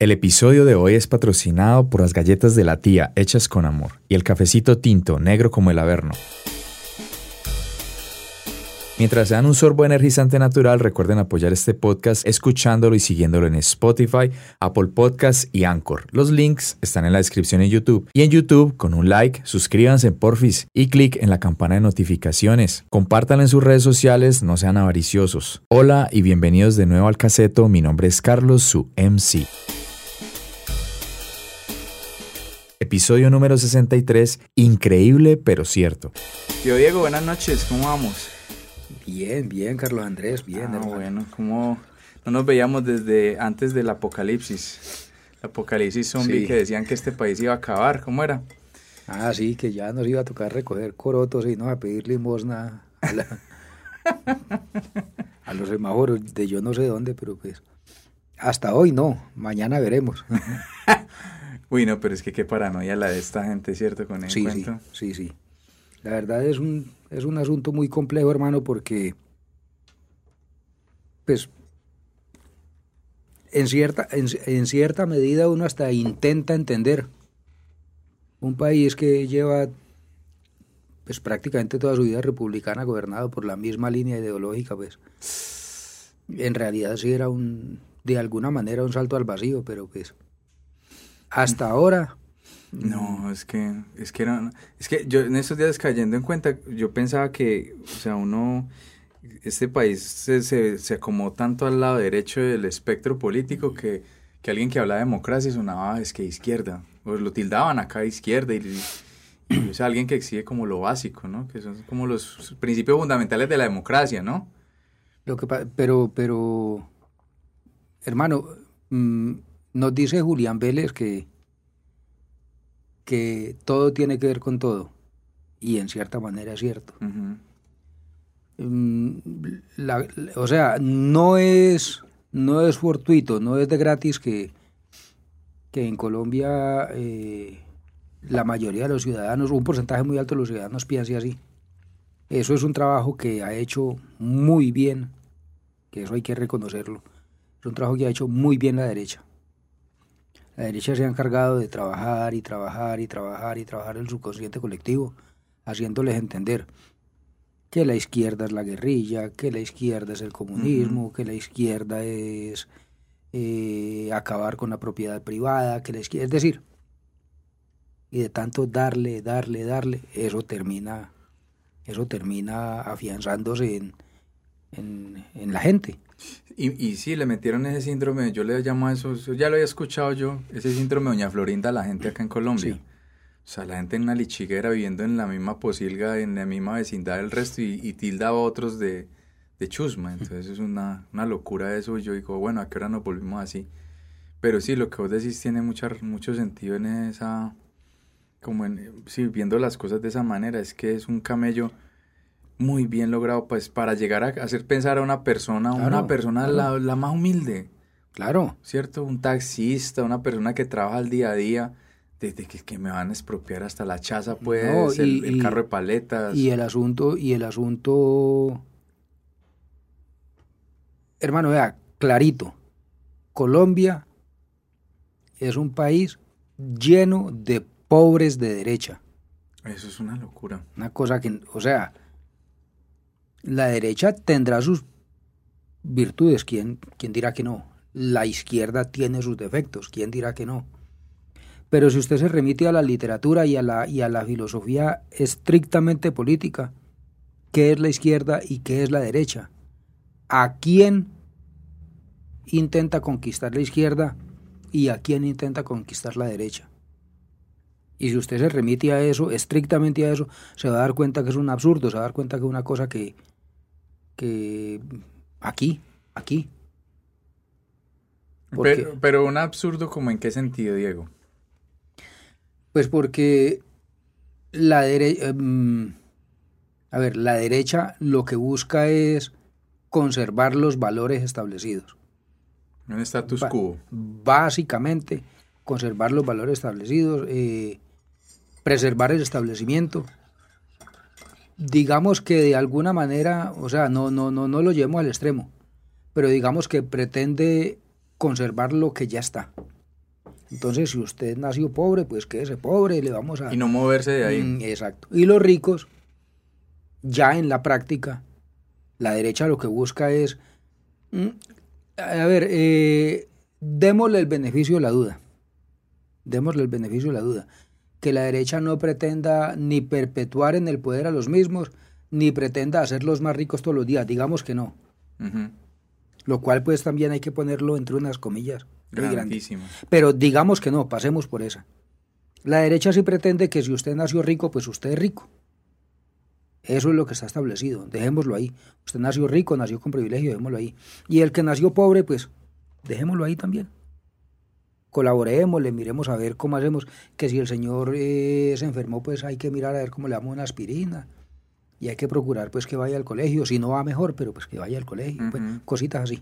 El episodio de hoy es patrocinado por las galletas de la tía hechas con amor y el cafecito tinto negro como el averno. Mientras se dan un sorbo energizante natural, recuerden apoyar este podcast escuchándolo y siguiéndolo en Spotify, Apple Podcasts y Anchor. Los links están en la descripción en YouTube. Y en YouTube, con un like, suscríbanse en Porfis y clic en la campana de notificaciones. Compártanlo en sus redes sociales, no sean avariciosos. Hola y bienvenidos de nuevo al caseto. Mi nombre es Carlos, su MC. Episodio número 63, increíble pero cierto. Yo Diego, buenas noches, ¿cómo vamos? Bien, bien, Carlos Andrés, bien. Ah, hermano. bueno, ¿cómo no nos veíamos desde antes del apocalipsis? El apocalipsis zombie Sí. que decían que este país iba a acabar, ¿cómo era? Ah, sí, que ya nos iba a tocar recoger corotos y no a pedir limosna a, la- a los semáforos de yo no sé dónde, pero pues hasta hoy no, mañana veremos. Uy, no, pero es que qué paranoia la de esta gente, ¿cierto? Con el Sí, sí, sí, sí. La verdad es un, es un asunto muy complejo, hermano, porque pues en cierta, en, en cierta medida uno hasta intenta entender un país que lleva pues prácticamente toda su vida republicana gobernado por la misma línea ideológica, pues en realidad sí era un de alguna manera un salto al vacío, pero pues hasta ahora No, es que, es que era, es que yo en estos días cayendo en cuenta, yo pensaba que, o sea, uno, este país se, se, se acomodó tanto al lado derecho del espectro político que, que alguien que hablaba de democracia sonaba, "Ah, es que izquierda, o lo tildaban acá de izquierda, y, y, o sea, alguien que exige como lo básico, ¿no? Que son como los principios fundamentales de la democracia, ¿no? Lo que pero, pero, hermano, mm, nos dice Julián Vélez que, que todo tiene que ver con todo. Y en cierta manera es cierto. Mm, la- o sea, no es, no es fortuito, no es de gratis que, que en Colombia eh, la mayoría de los ciudadanos, un porcentaje muy alto de los ciudadanos piense así. Eso es un trabajo que ha hecho muy bien, que eso hay que reconocerlo. Es un trabajo que ha hecho muy bien la derecha. La derecha se ha encargado de trabajar y trabajar y trabajar y trabajar el subconsciente colectivo, haciéndoles entender que la izquierda es la guerrilla, que la izquierda es el comunismo, que la izquierda es eh, acabar con la propiedad privada, que la izquierda, es decir, y de tanto darle, darle, darle, eso termina, eso termina afianzándose en, en, en la gente. Y, y sí, le metieron ese síndrome, yo le llamo a eso, ya lo había escuchado yo, ese síndrome de Doña Florinda a la gente acá en Colombia. Sí. O sea, la gente en una lichiguera viviendo en la misma posilga, en la misma vecindad del resto y, y tilda a otros de, de chusma. Entonces es una, una locura eso yo digo, bueno, ¿a qué hora nos volvimos así? Pero sí, lo que vos decís tiene mucha, mucho sentido en esa, como en, sí, viendo las cosas de esa manera, es que es un camello muy bien logrado pues para llegar a hacer pensar a una persona, una Claro, persona claro. la, la más humilde, Claro, ¿cierto? Un taxista, una persona que trabaja al día a día, desde que, que me van a expropiar hasta la chaza, pues, No, el, y- el y- carro de paletas. y el asunto, y el asunto, hermano, vea, clarito, Colombia es un país lleno de pobres de derecha. Eso es una locura. Una cosa que, o sea, la derecha tendrá sus virtudes, ¿quién, quién dirá que no? La izquierda tiene sus defectos, ¿quién dirá que no? Pero si usted se remite a la literatura y a la, y a la filosofía estrictamente política, ¿qué es la izquierda y qué es la derecha? ¿A quién intenta conquistar la izquierda y a quién intenta conquistar la derecha? Y si usted se remite a eso, estrictamente a eso, se va a dar cuenta que es un absurdo, se va a dar cuenta que es una cosa que, que aquí, aquí. ¿Por Pero, pero un absurdo como en qué sentido, Diego. Pues porque la derecha, a ver, la derecha lo que busca es conservar los valores establecidos. Un status quo. Básicamente, conservar los valores establecidos, eh, preservar el establecimiento. Digamos que de alguna manera, o sea, no, no, no, no lo llevemos al extremo, pero digamos que pretende conservar lo que ya está. Entonces, si usted nació pobre, pues quédese pobre, le vamos a... Y no moverse de ahí. Mm, exacto. Y los ricos, ya en la práctica, la derecha lo que busca es... mm, a ver, eh, démosle el beneficio de la duda. Démosle el beneficio de la duda. Que la derecha no pretenda ni perpetuar en el poder a los mismos, ni pretenda hacerlos más ricos todos los días. Digamos que no. Lo cual pues también hay que ponerlo entre unas comillas muy. Grandísimo. Pero digamos que no, pasemos por esa. La derecha sí pretende que si usted nació rico, pues usted es rico. Eso es lo que está establecido. Dejémoslo ahí. Usted nació rico, nació con privilegio, dejémoslo ahí. Y el que nació pobre, pues dejémoslo ahí también. Colaboremos, le miremos a ver cómo hacemos. Que si el señor eh, se enfermó, pues hay que mirar a ver cómo le damos una aspirina. Y hay que procurar pues que vaya al colegio. Si no va mejor, pero pues que vaya al colegio. pues, Ujú. cositas así.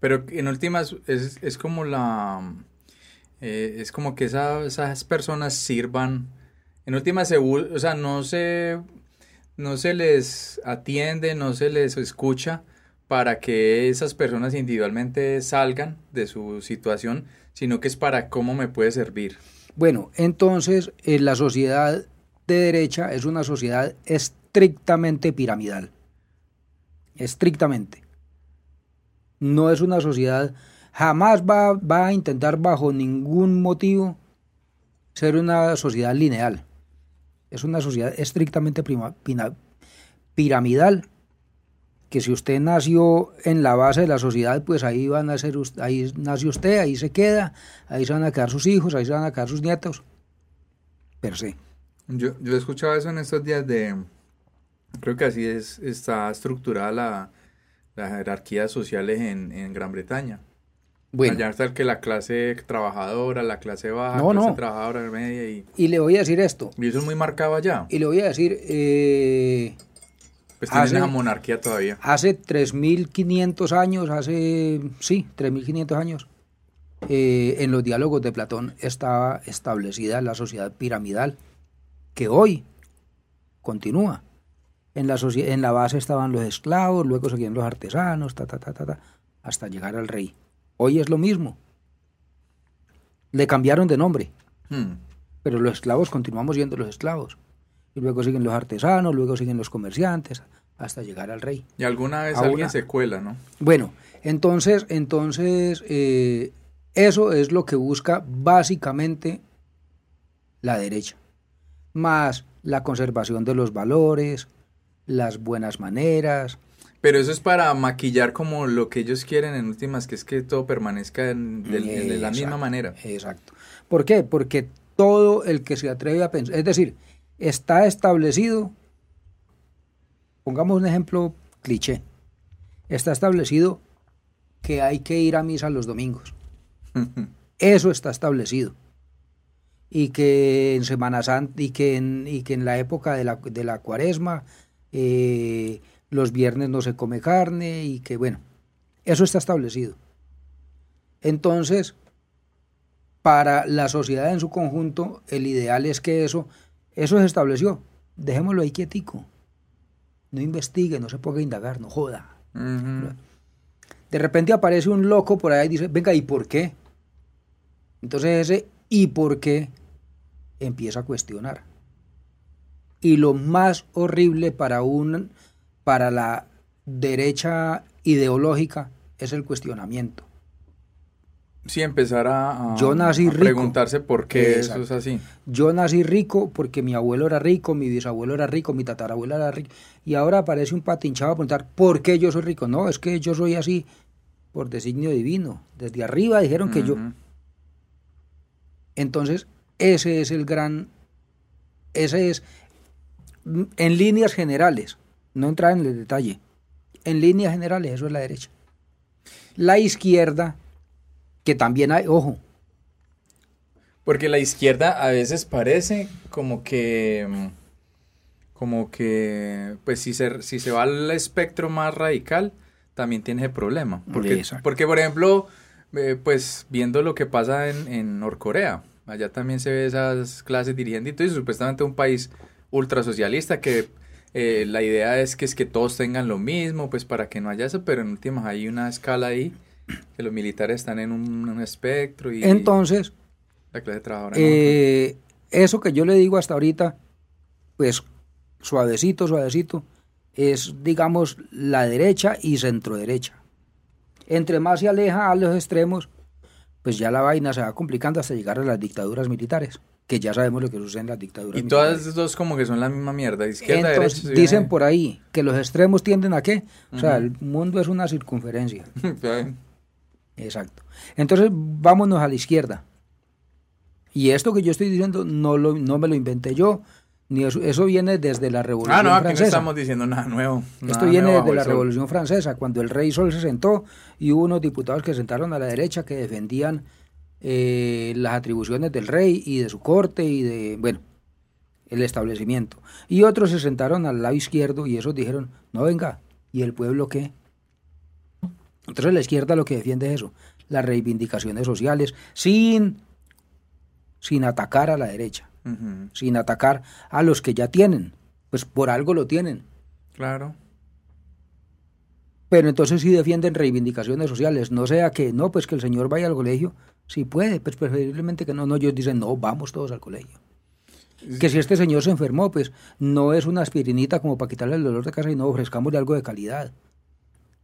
Pero en últimas es, es como la... eh, es como que esa- esas personas sirvan... En últimas, se o sea, no se, no se les atiende, no se les escucha para que esas personas individualmente salgan de su situación, sino que es para cómo me puede servir. Bueno, entonces eh, la sociedad de derecha es una sociedad estrictamente piramidal. Estrictamente. No es una sociedad, jamás va, va a intentar bajo ningún motivo ser una sociedad lineal. Es una sociedad estrictamente piramidal que si usted nació en la base de la sociedad, pues ahí van a ser, ahí nació usted, ahí se queda, ahí se van a quedar sus hijos, ahí se van a quedar sus nietos. Per se. Yo, yo he escuchado eso en estos días de... Creo que así es, está estructurada la, las jerarquías sociales en, en Gran Bretaña. Bueno, Allá está el que la clase trabajadora, la clase baja, No, clase no. trabajadora media y, y le voy a decir esto, y eso es muy marcado allá. y le voy a decir, eh, Pues tienen hace- esa monarquía todavía. hace 3.500 años, hace, sí, 3.500 años, eh, en los diálogos de Platón estaba establecida la sociedad piramidal, que hoy continúa. En la, socie- en la base estaban los esclavos, luego seguían los artesanos, ta, ta, ta, ta, ta, hasta llegar al rey. Hoy es lo mismo. Le cambiaron de nombre, Hmm. pero los esclavos continuamos siendo los esclavos. Y luego siguen los artesanos, luego siguen los comerciantes, hasta llegar al rey. Y alguna vez alguien se cuela, ¿no? Bueno, entonces, entonces eh, eso es lo que busca básicamente la derecha, más la conservación de los valores, las buenas maneras. Pero eso es para maquillar como lo que ellos quieren en últimas, que es que todo permanezca en- de la misma manera. Exacto. ¿Por qué? Porque todo el que se atreve a pensar, es decir, está establecido, pongamos un ejemplo cliché, está establecido que hay que ir a misa los domingos. Eso está establecido. Y que en Semana Santa y que en, y que en la época de la, de la cuaresma eh, los viernes no se come carne y que bueno, eso está establecido. Entonces, para la sociedad en su conjunto, el ideal es que eso, eso se estableció. Dejémoslo ahí quietico. No investigue, no se ponga a indagar, no joda. De repente aparece un loco por ahí y dice, venga, ¿y por qué? Entonces ese ¿y por qué? empieza a cuestionar. Y lo más horrible para un para la derecha ideológica es el cuestionamiento. Sí, empezar a, a- Yo nací a rico. preguntarse por qué Exacto. eso es así. Yo nací rico porque mi abuelo era rico, mi bisabuelo era rico, mi tatarabuelo era rico. Y ahora aparece un patinchado a preguntar por qué yo soy rico. No, es que yo soy así por designio divino. Desde arriba dijeron que yo. Entonces, ese es el gran, ese es, en líneas generales, no entrar en el detalle, en líneas generales eso es la derecha. La izquierda, que también hay, ojo, Porque la izquierda a veces parece como que, como que, pues si se, si se va al espectro más radical, también tiene ese problema. Porque, porque por ejemplo, eh, pues viendo lo que pasa en, en Norcorea, allá también se ve esas clases dirigentes y supuestamente un país ultrasocialista que eh, la idea es que es que todos tengan lo mismo, pues para que no haya eso, pero en últimas hay una escala ahí, que los militares están en un, un espectro y... entonces, La clase trabajadora. Eh, eso que yo le digo hasta ahorita, pues suavecito, suavecito, es, digamos, la derecha y centro derecha. Entre más se aleja a los extremos, pues ya la vaina se va complicando hasta llegar a las dictaduras militares, que ya sabemos lo que sucede en las dictaduras y militares. todas esas dos como que son la misma mierda, izquierda, Entonces, derecha. dicen por ahí que los extremos tienden a qué? O sea, el mundo es una circunferencia. Exacto. Entonces, vámonos a la izquierda. Y esto que yo estoy diciendo no, lo, no me lo inventé yo, ni eso, eso viene desde la Revolución Ah, no, aquí no Francesa. estamos diciendo nada nuevo. Esto viene nuevo desde la. Revolución Francesa, cuando el rey Sol se sentó y hubo unos diputados que se sentaron a la derecha que defendían eh, las atribuciones del rey y de su corte y de, bueno, el establecimiento. Y otros se sentaron al lado izquierdo y esos dijeron, no venga, ¿y el pueblo qué? Entonces la izquierda lo que defiende es eso, las reivindicaciones sociales, sin, sin atacar a la derecha, sin atacar a los que ya tienen, pues por algo lo tienen. Claro. Pero entonces sí defienden reivindicaciones sociales, no sea que no, pues que el señor vaya al colegio, si puede, pues preferiblemente que no, no, ellos dicen, no, vamos todos al colegio. Que si este señor se enfermó, pues no es una aspirinita como para quitarle el dolor de casa y no ofrezcámosle algo de calidad.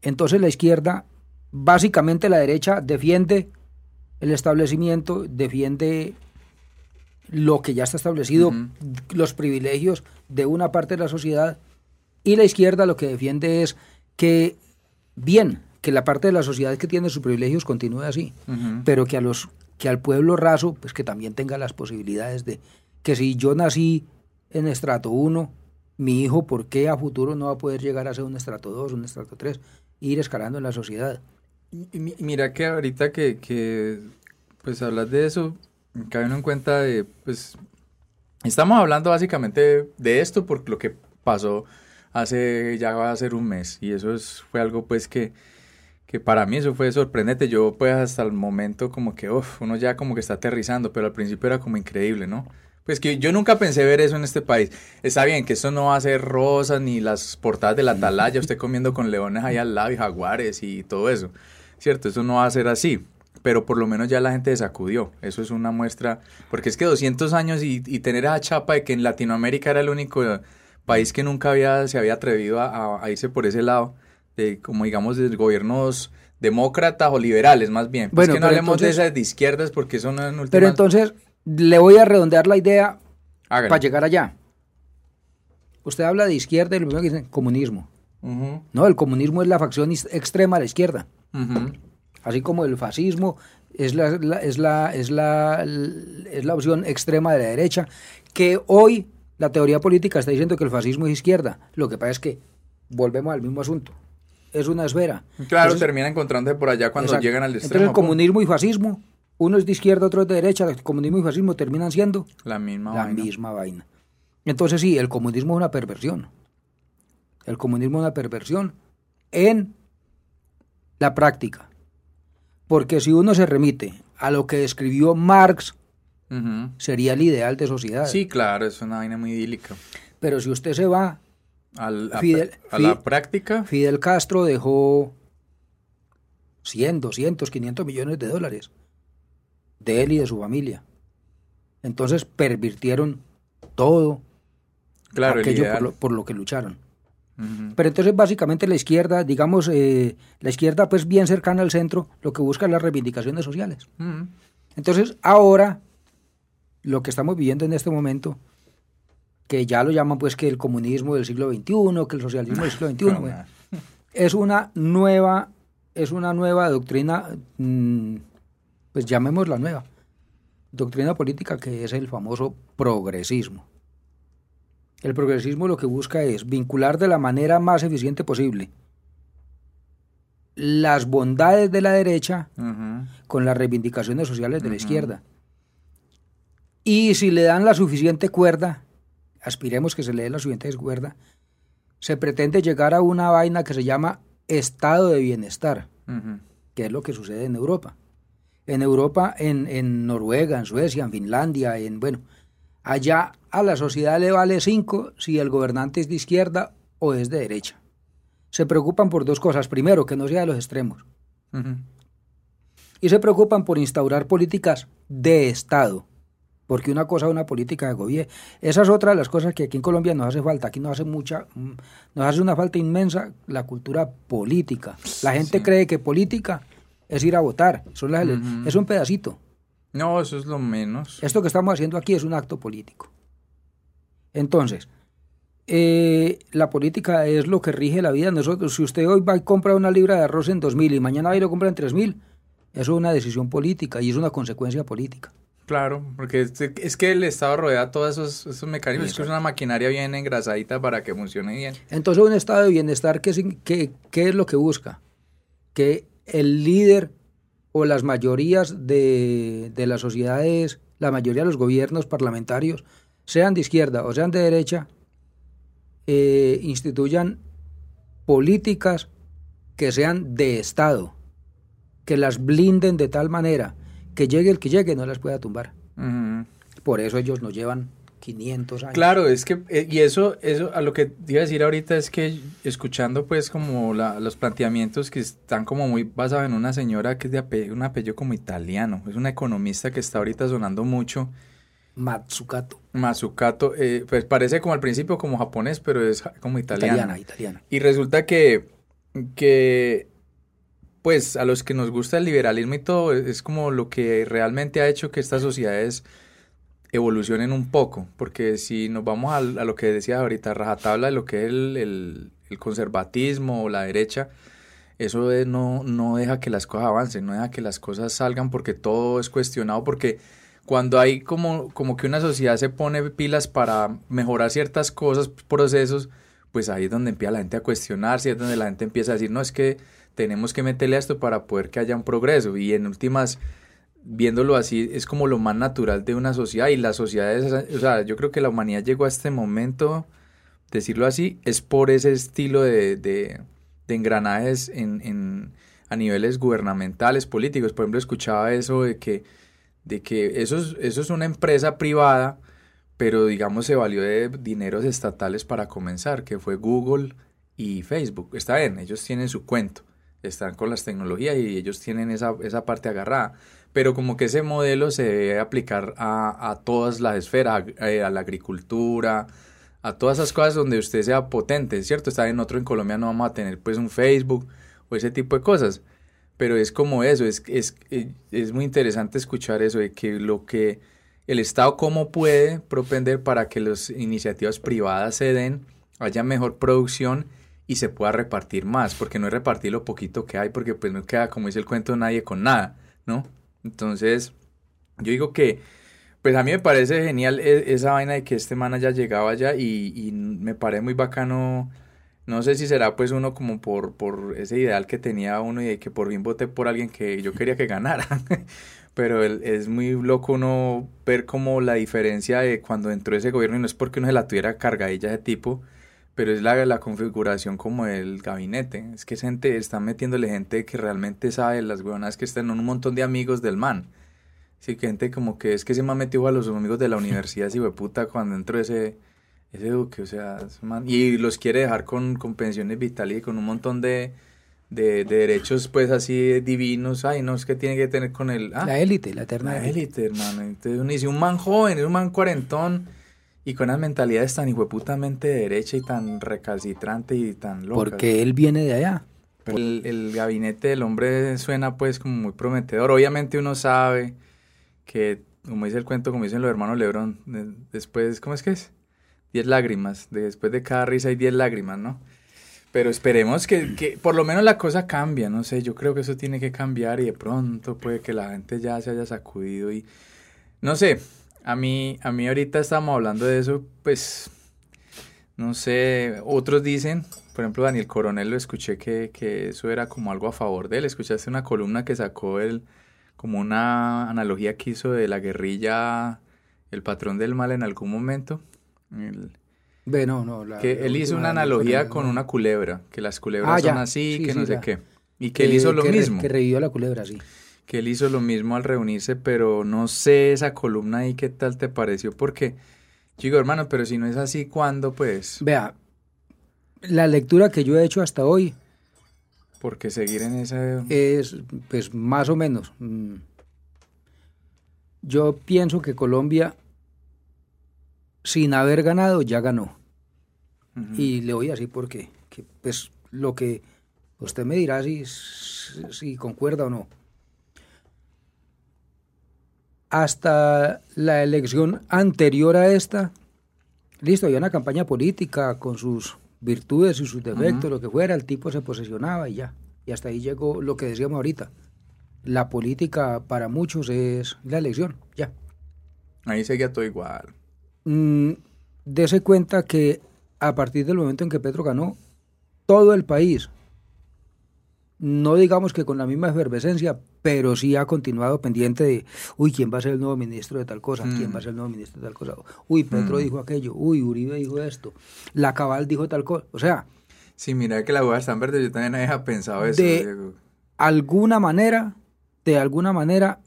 Entonces la izquierda, básicamente la derecha, defiende el establecimiento, defiende lo que ya está establecido, los privilegios de una parte de la sociedad, y la izquierda lo que defiende es que, bien, que la parte de la sociedad que tiene sus privilegios continúe así, pero que a los que al pueblo raso, pues que también tenga las posibilidades de que si yo nací en estrato 1, mi hijo, ¿por qué a futuro no va a poder llegar a ser un estrato 2, un estrato 3, ir escalando en la sociedad? Mira que ahorita que, que pues hablas de eso, cae uno en cuenta de, pues, estamos hablando básicamente de esto por lo que pasó hace, ya va a ser un mes, y eso es, fue algo pues que, que para mí eso fue sorprendente, yo pues hasta el momento como que, uno ya como que está aterrizando, pero al principio era como increíble, ¿no? Pues que yo nunca pensé ver eso en este país. Está bien que esto no va a ser rosas ni las portadas de la atalaya, usted comiendo con leones ahí al lado y jaguares y todo eso. Cierto, eso no va a ser así. Pero por lo menos ya la gente se sacudió. Eso es una muestra. Porque es que 200 años y, y tener esa chapa de que en Latinoamérica era el único país que nunca había, se había atrevido a, a- a irse por ese lado. De, como digamos, de gobiernos demócratas o liberales, más bien. Pues Bueno, que no pero hablemos de esas de izquierdas porque eso no es en Pero últimas- entonces, le voy a redondear la idea para llegar allá. Usted habla de izquierda y lo primero que dice, comunismo. No, el comunismo es la facción extrema a la izquierda. así como el fascismo es la, la- es, la, es, la, es la opción extrema de la derecha, que hoy la teoría política está diciendo que el fascismo es izquierda. Lo que pasa es que volvemos al mismo asunto. Es una esfera. Claro, Entonces- termina encontrándose por allá cuando Exacto. llegan al Entonces extremo. el comunismo y fascismo, uno es de izquierda, otro es de derecha, el comunismo y fascismo terminan siendo La misma la vaina. misma vaina. Entonces sí, el comunismo es una perversión. El comunismo es una perversión en la práctica. Porque si uno se remite a lo que escribió Marx, sería el ideal de sociedad. Sí, claro, es una vaina muy idílica. Pero si usted se va, Al- a, Fidel- a la práctica, Fidel Castro dejó 100, 200, 500 millones de dólares de él y de su familia. Entonces pervirtieron todo claro, el aquello por lo, por lo que lucharon. Pero entonces básicamente la izquierda, digamos, eh, la izquierda pues bien cercana al centro, lo que busca es las reivindicaciones sociales. Entonces ahora, lo que estamos viviendo en este momento, que ya lo llaman pues que el comunismo del siglo XXI, que el socialismo del siglo XXI, bueno, es una nueva, es una nueva doctrina, mm, pues llamémosla nueva, doctrina política que es el famoso progresismo. El progresismo lo que busca es vincular de la manera más eficiente posible las bondades de la derecha con las reivindicaciones sociales de la izquierda. Y si le dan la suficiente cuerda, aspiremos que se le dé la suficiente cuerda, se pretende llegar a una vaina que se llama estado de bienestar, que es lo que sucede en Europa. En Europa, en, en Noruega, en Suecia, en Finlandia, en bueno, allá a la sociedad le vale cinco si el gobernante es de izquierda o es de derecha. Se preocupan por dos cosas. Primero, que no sea de los extremos. Y se preocupan por instaurar políticas de Estado. Porque una cosa es una política de gobierno. Esa es otra de las cosas que aquí en Colombia nos hace falta. Aquí nos hace mucha, mm, nos hace una falta inmensa la cultura política. La gente cree que política es ir a votar. Es, es un pedacito. No, eso es lo menos. Esto que estamos haciendo aquí es un acto político. Entonces, eh, la política es lo que rige la vida de nosotros. Si usted hoy va y compra una libra de arroz en 2.000 y mañana va y lo compra en 3.000, eso es una decisión política y es una consecuencia política. Claro, porque es, que el Estado rodea todos esos, esos mecanismos, es que es una maquinaria bien engrasadita para que funcione bien. Entonces, un estado de bienestar, ¿qué, qué, qué es lo que busca? Que el líder o las mayorías de, de las sociedades, la mayoría de los gobiernos parlamentarios, sean de izquierda o sean de derecha, eh, instituyan políticas que sean de Estado, que las blinden de tal manera que llegue el que llegue no las pueda tumbar. Por eso ellos nos llevan 500 años. Claro, es que, eh, y eso, eso, a lo que iba a decir ahorita es que escuchando pues como los planteamientos que están como muy basados en una señora que es de un apellido como italiano, es una economista que está ahorita sonando mucho. Matsukato. Matsukato, eh, pues parece como al principio como japonés, pero es como italiana. Italiana, italiana. Y resulta que, que, pues a los que nos gusta el liberalismo y todo, es como lo que realmente ha hecho que estas sociedades evolucionen un poco, porque si nos vamos a, lo que decía ahorita, rajatabla de lo que es el, conservatismo o la derecha, eso no, no deja que las cosas avancen, no deja que las cosas salgan porque todo es cuestionado, porque cuando hay como, como que una sociedad se pone pilas para mejorar ciertas cosas, procesos, pues ahí es donde empieza la gente a cuestionarse, es donde la gente empieza a decir, no, es que tenemos que meterle a esto para poder que haya un progreso. Y en últimas, viéndolo así, es como lo más natural de una sociedad. Y la sociedad es, o sea, yo creo que la humanidad llegó a este momento, decirlo así, es por ese estilo de, de, de engranajes en, en, a niveles gubernamentales, políticos. Por ejemplo, escuchaba eso de que de que eso es, eso es una empresa privada, pero digamos se valió de dineros estatales para comenzar, que fue Google y Facebook. Está bien, ellos tienen su cuento, están con las tecnologías y ellos tienen esa, esa parte agarrada, pero como que ese modelo se debe aplicar a, a todas las esferas, a, a, la agricultura, a todas esas cosas donde usted sea potente, ¿cierto? Está en otro en Colombia no vamos a tener pues un Facebook o ese tipo de cosas pero es como eso, es, es, es muy interesante escuchar eso, de que lo que el Estado cómo puede propender para que las iniciativas privadas se den, haya mejor producción y se pueda repartir más, porque no es repartir lo poquito que hay, porque pues no queda, como dice el cuento, nadie con nada, ¿no? Entonces, yo digo que, pues a mí me parece genial e, esa vaina de que este man haya llegado allá y, me parece muy bacano no sé si será pues uno como por, por ese ideal que tenía uno y de que por fin voté por alguien que yo quería que ganara. Pero es muy loco uno ver como la diferencia de cuando entró ese gobierno y no es porque uno se la tuviera cargadilla de tipo, pero es la, la configuración como el gabinete. Es que gente está metiéndole gente que realmente sabe las huevonas que están en un montón de amigos del man. Sí, que gente como que es que se me ha metido a los amigos de la universidad, si puta, cuando entró ese ese Duque, o sea, y los quiere dejar con, con pensiones vitales y con un montón de, de, derechos, pues así divinos. Ay, no, es que tiene que tener con el. Ah, la élite, la eterna la élite, hermano. Entonces uno dice, un man joven, un man cuarentón y con unas mentalidades tan hijueputamente derecha y tan recalcitrante y tan loca. Porque él viene de allá. el, el gabinete del hombre suena pues como muy prometedor. Obviamente uno sabe que, como dice el cuento, como dicen los hermanos Lebrón, después, ¿cómo es que es? 10 lágrimas. Después de cada risa hay 10 lágrimas, ¿no? Pero esperemos que, que, por lo menos la cosa cambie, no sé, yo creo que eso tiene que cambiar y de pronto puede que la gente ya se haya sacudido y no sé, a mí, a mí ahorita estamos hablando de eso, pues, no sé, otros dicen, por ejemplo Daniel Coronel lo escuché que, que eso era como algo a favor de él, escuchaste una columna que sacó él, como una analogía que hizo de la guerrilla, el patrón del mal en algún momento, no, no, que él hizo una analogía con una culebra, que las culebras ah, son así, que no sé qué. Y que, él hizo lo mismo. Que revivió la culebra, sí. Que él hizo lo mismo al reunirse, pero no sé esa columna ahí qué tal te pareció, porque yo digo, hermano, pero si no es así, ¿cuándo pues? Vea, la lectura que yo he hecho hasta hoy Porque seguir en esa... Es, pues, más o menos. Mm. Yo pienso que Colombia, sin haber ganado, ya ganó. Y le voy a decir por qué. Que, pues, lo que usted me dirá si, si concuerda o no. Hasta la elección anterior a esta, listo, había una campaña política con sus virtudes y sus defectos, lo que fuera, el tipo se posesionaba y ya. Y hasta ahí llegó lo que decíamos ahorita. La política para muchos es la elección, ya. Ahí seguía todo igual. Mm, dese cuenta que a partir del momento en que Petro ganó, todo el país, no digamos que con la misma efervescencia, pero sí ha continuado pendiente de, uy, ¿quién va a ser el nuevo ministro de tal cosa? ¿Quién va a mm. ser el nuevo ministro de tal cosa? Uy, Petro mm. dijo aquello, uy, Uribe dijo esto, la Cabal dijo tal cosa, o sea... Sí, mira que la boda está en verde, yo también había pensado eso. De alguna manera, de alguna manera,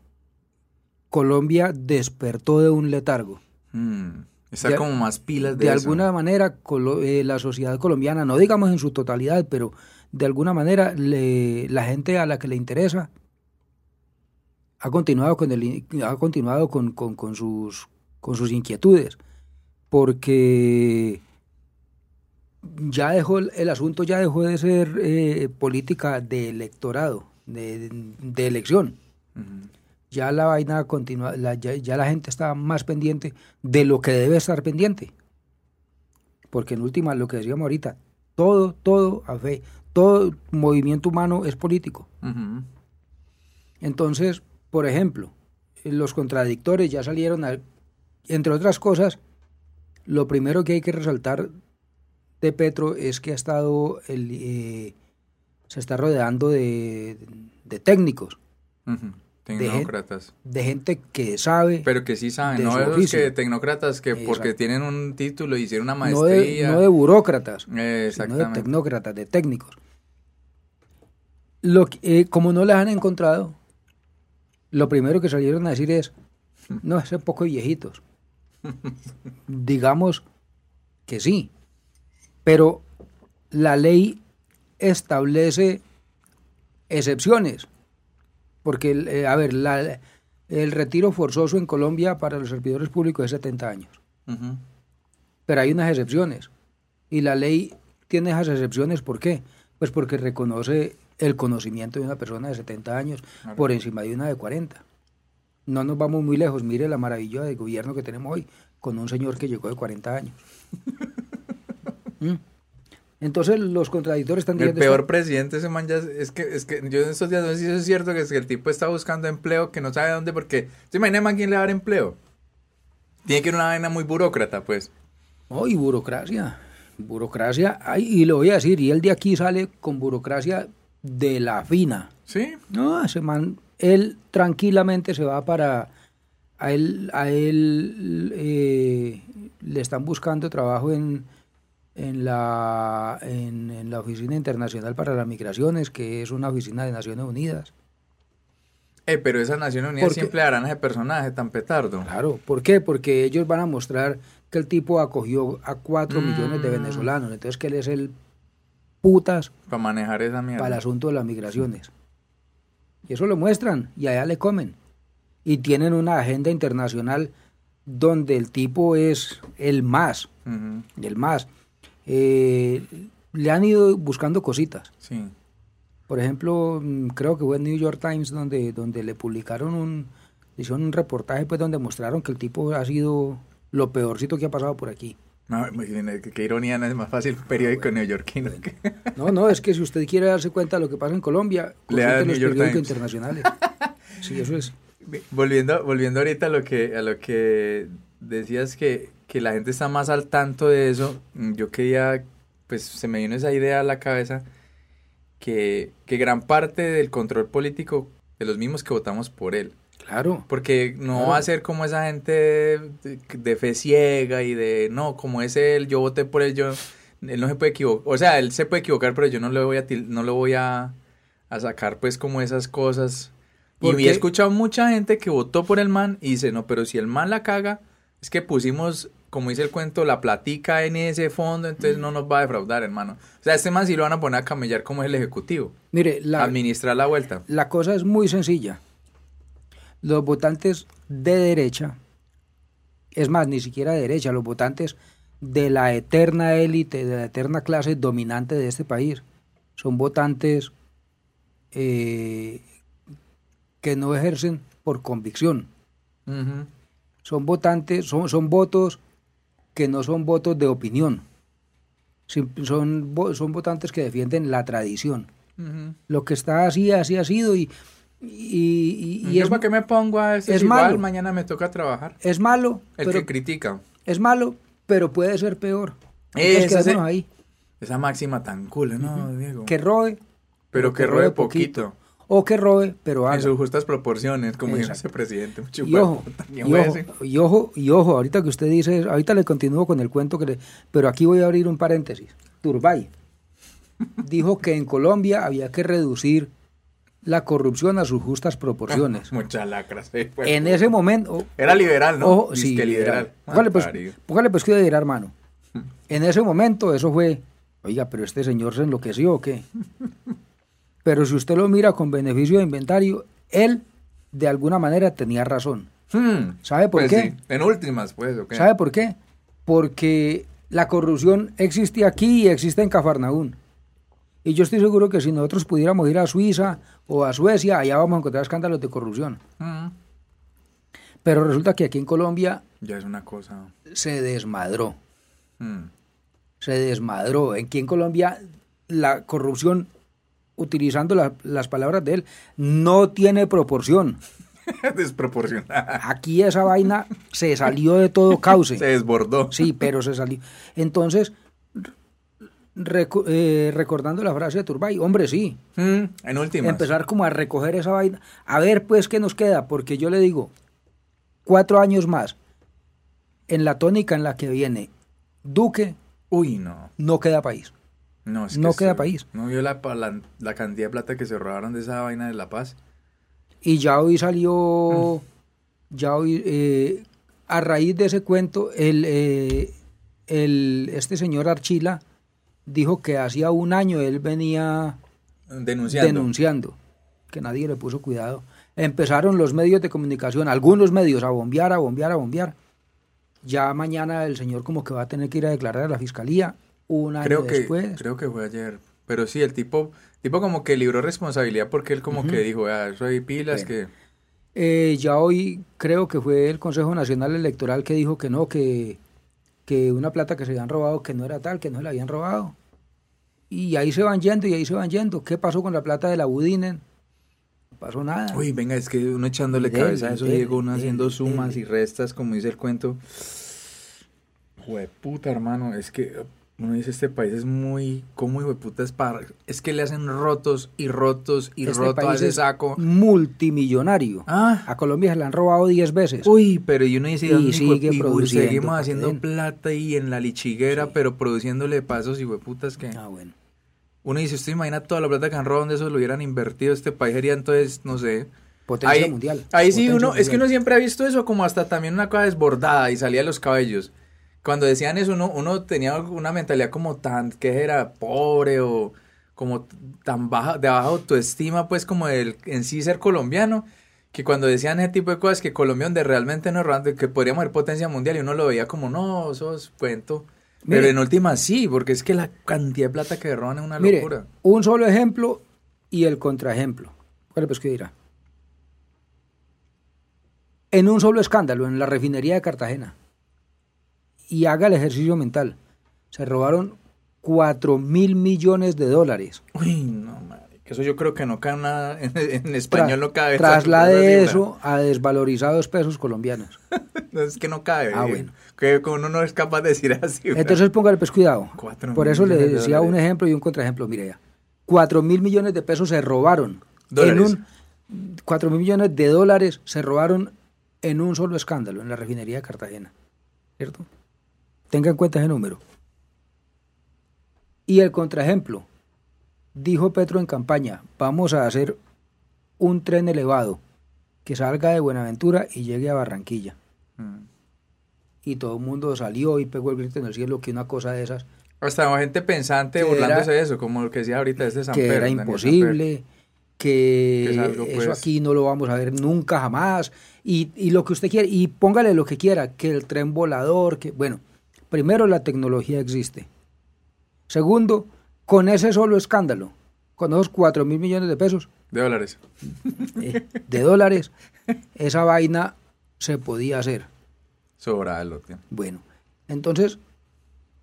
Colombia despertó de un letargo. Mm. Está como más pilas de De alguna manera, eh, la sociedad colombiana, no digamos en su totalidad, pero de alguna manera la gente a la que le interesa ha continuado con, el, ha continuado con, con, sus, con sus inquietudes, porque ya dejó el asunto ya dejó de ser eh, política de electorado, de, elección. Ya la vaina continúa, ya, la gente está más pendiente de lo que debe estar pendiente. Porque en última, lo que decíamos ahorita, todo, todo, todo movimiento humano es político. Entonces, por ejemplo, los contradictores ya salieron, entre otras cosas, lo primero que hay que resaltar de Petro es que ha estado, el, eh, se está rodeando de, técnicos. Tecnócratas. De, gente que sabe. Pero que sí saben, no esos que tecnócratas que porque tienen un título y hicieron una maestría. No de, burócratas, Exactamente. sino de tecnócratas, de técnicos. Lo eh, como no les han encontrado, lo primero que salieron a decir es, no, es poco viejitos. Digamos que sí, pero la ley establece excepciones, porque, eh, a ver, el retiro forzoso en Colombia para los servidores públicos es 70 años, pero hay unas excepciones, y la ley tiene esas excepciones, ¿por qué? Pues porque reconoce el conocimiento de una persona de 70 años por encima de una de 40. No nos vamos muy lejos, mire la maravilla de gobierno que tenemos hoy con un señor que llegó de 40 años. ¿Mm? Entonces los contradictores están diciendo... El peor presidente ese man ya es que, es que yo en estos días no sé si es cierto que, es que el tipo está buscando empleo que no sabe dónde porque... ¿Se imagina a quién le va a dar empleo? Tiene que ir una vaina muy burócrata, pues. Oh, y burocracia. Burocracia, y lo voy a decir, y él de aquí sale con burocracia de la fina. Sí. No, ese man, él tranquilamente se va para. A él, a él eh, le están buscando trabajo en, en, la, en, la Oficina Internacional para las Migraciones, que es una oficina de Naciones Unidas. Eh, pero esas Naciones Unidas siempre harán ese personaje tan petardo. Claro, ¿por qué? Porque ellos van a mostrar que el tipo acogió a cuatro millones de mm. venezolanos, entonces que él es el putas para manejar esa mierda. Para el asunto de las migraciones. Y eso lo muestran y allá le comen. Y tienen una agenda internacional donde el tipo es el más, el más. Eh, le han ido buscando cositas. Sí. Por ejemplo, mm, creo que fue en New York Times donde, donde le publicaron un, hicieron un reportaje pues donde mostraron que el tipo ha sido lo peorcito que ha pasado por aquí. No, qué ironía, no es más fácil periódico neoyorquino. No, no, es que si usted quiere darse cuenta de lo que pasa en Colombia, lea los periódicos internacionales. Sí, eso es. Volviendo, volviendo ahorita a lo que, a lo que decías que, que la gente está más al tanto de eso, yo quería, pues se me vino esa idea a la cabeza, que, que gran parte del control político de los mismos que votamos por él. Claro. Porque no va a ser como esa gente de, fe ciega y de, no, como es él, yo voté por él, yo, él no se puede equivocar. O sea, él se puede equivocar, pero yo no le voy a, no lo voy a, sacar pues como esas cosas. Y he escuchado mucha gente que votó por el man y dice, no, pero si el man la caga, es que pusimos como dice el cuento, la platica en ese fondo, entonces no nos va a defraudar, hermano. O sea, este man sí lo van a poner a camellar como es el ejecutivo. Mire, la, administrar la vuelta. La cosa es muy sencilla. Los votantes de derecha, es más, ni siquiera de derecha, los votantes de la eterna élite, de la eterna clase dominante de este país, son votantes eh, que no ejercen por convicción. Son votantes, son, son votos que no son votos de opinión. Son, son votantes que defienden la tradición. Lo que está así, así ha sido y, y, y, es, para qué me pongo a es igual, mañana me toca trabajar. Es malo. El que critica. Es malo, pero puede ser peor. Esa, ahí. esa máxima tan cool, ¿no, Diego? Que robe. Pero que, robe poquito o que robe, pero haga. En sus justas proporciones, como dice ese presidente. Y ojo, y ojo, y ojo, ahorita que usted dice, ahorita le continúo con el cuento, que le, pero aquí voy a abrir un paréntesis. Turbay dijo que en Colombia había que reducir la corrupción a sus justas proporciones. Mucha lacra. en ese momento... Era liberal, ¿no? Ojo, sí, liberal. Póngale pues, póngale pues que dirá, hermano. En ese momento eso fue, oiga, pero este señor se enloqueció o qué. Pero si usted lo mira con beneficio de inventario, él de alguna manera tenía razón. Hmm, ¿Sabe por pues qué? En últimas, pues. ¿Sabe por qué? Porque la corrupción existe aquí y existe en Cafarnaún. Y yo estoy seguro que si nosotros pudiéramos ir a Suiza o a Suecia, allá vamos a encontrar escándalos de corrupción. Pero resulta que aquí en Colombia... Ya es una cosa... Se desmadró. Hmm. Se desmadró. Aquí en Colombia la corrupción utilizando las palabras de él, no tiene proporción. Desproporcionada. Aquí esa vaina se salió de todo cauce. se desbordó. Sí, pero se salió. Entonces, eh, recordando la frase de Turbay, hombre, sí. Mm, en última. Empezar como a recoger esa vaina. A ver, pues, qué nos queda, porque yo le digo, cuatro años más, en la tónica en la que viene Duque, uy, no. No queda país. No, no queda país. No vio la, la, cantidad de plata que se robaron de esa vaina de La Paz. Y ya hoy salió, mm. ya hoy, eh, a raíz de ese cuento, el, eh, el, este señor Archila dijo que hacía un año él venía denunciando. denunciando, que nadie le puso cuidado. Empezaron los medios de comunicación, algunos medios, a bombear, a bombear, a bombear. Ya mañana el señor como que va a tener que ir a declarar a la fiscalía un año creo que, después. Creo que fue ayer. Pero sí, el tipo, tipo como que libró responsabilidad porque él como que dijo, ah, eso hay pilas que... Eh, ya hoy creo que fue el Consejo Nacional Electoral que dijo que no, que, que una plata que se habían robado que no era tal, que no la habían robado. Y ahí se van yendo y ahí se van yendo. ¿Qué pasó con la plata de la Budinen? No pasó nada. Uy, venga, es que uno echándole cabeza a eso, llegó uno haciendo sumas y restas, como dice el cuento. puta, hermano, es que uno dice, este país es muy, ¿cómo hijo de puta es para? Es que le hacen rotos y rotos y este rotos a ese saco. multimillonario. Ah. A Colombia se le han robado 10 veces. Uy, pero y uno dice, y sigue produciendo. Seguimos haciendo plata y en la lichiguera, pero produciéndole pasos y putas que... Ah, bueno. Uno dice, usted imagina toda la plata que han robado donde eso lo hubieran invertido, este país sería entonces, no sé... Potencia mundial. Ahí sí, uno, es que uno siempre ha visto eso como hasta también una cosa desbordada y salía de los cabellos cuando decían eso, uno, uno tenía una mentalidad como tan, que era pobre o como tan baja, de baja autoestima, pues como el en sí ser colombiano, que cuando decían ese tipo de cosas, que Colombia donde realmente no es que podríamos ser potencia mundial, y uno lo veía como, no, eso es cuento. Pero en última sí, porque es que la cantidad de plata que roban es una locura. Un solo ejemplo y el contraejemplo. ¿Cuál pues qué dirá? En un solo escándalo, en la refinería de Cartagena y haga el ejercicio mental. Se robaron 4 mil millones de dólares. Uy, no, madre. Eso yo creo que no cae nada, en, español no cabe. Traslade eso a desvalorizados pesos colombianos. no, es que no cabe. Ah, bueno. Que uno no es capaz de decir así. Entonces póngale pues cuidado. Por eso le decía un ejemplo y un contraejemplo. Mire ya. 4 mil millones de pesos se robaron. ¿Dólares? En un, 4 mil millones de dólares se robaron en un solo escándalo, en la refinería de Cartagena. ¿Cierto? Tenga en cuenta ese número. Y el contraejemplo. Dijo Petro en campaña, vamos a hacer un tren elevado que salga de Buenaventura y llegue a Barranquilla. Mm. y todo el mundo salió y pegó el grito en el cielo que una cosa de esas Hasta gente pensante burlándose de eso, como lo que decía ahorita este San que Pedro. era imposible, que eso pues- aquí no lo vamos a ver nunca jamás, y, y lo que usted quiera, y póngale lo que quiera, que el tren volador, que bueno, primero la tecnología existe. Segundo, con ese solo escándalo, con esos cuatro mil millones de pesos, De dólares. eh, de dólares, esa vaina se podía hacer. Sobrada lo tiene. Bueno, entonces,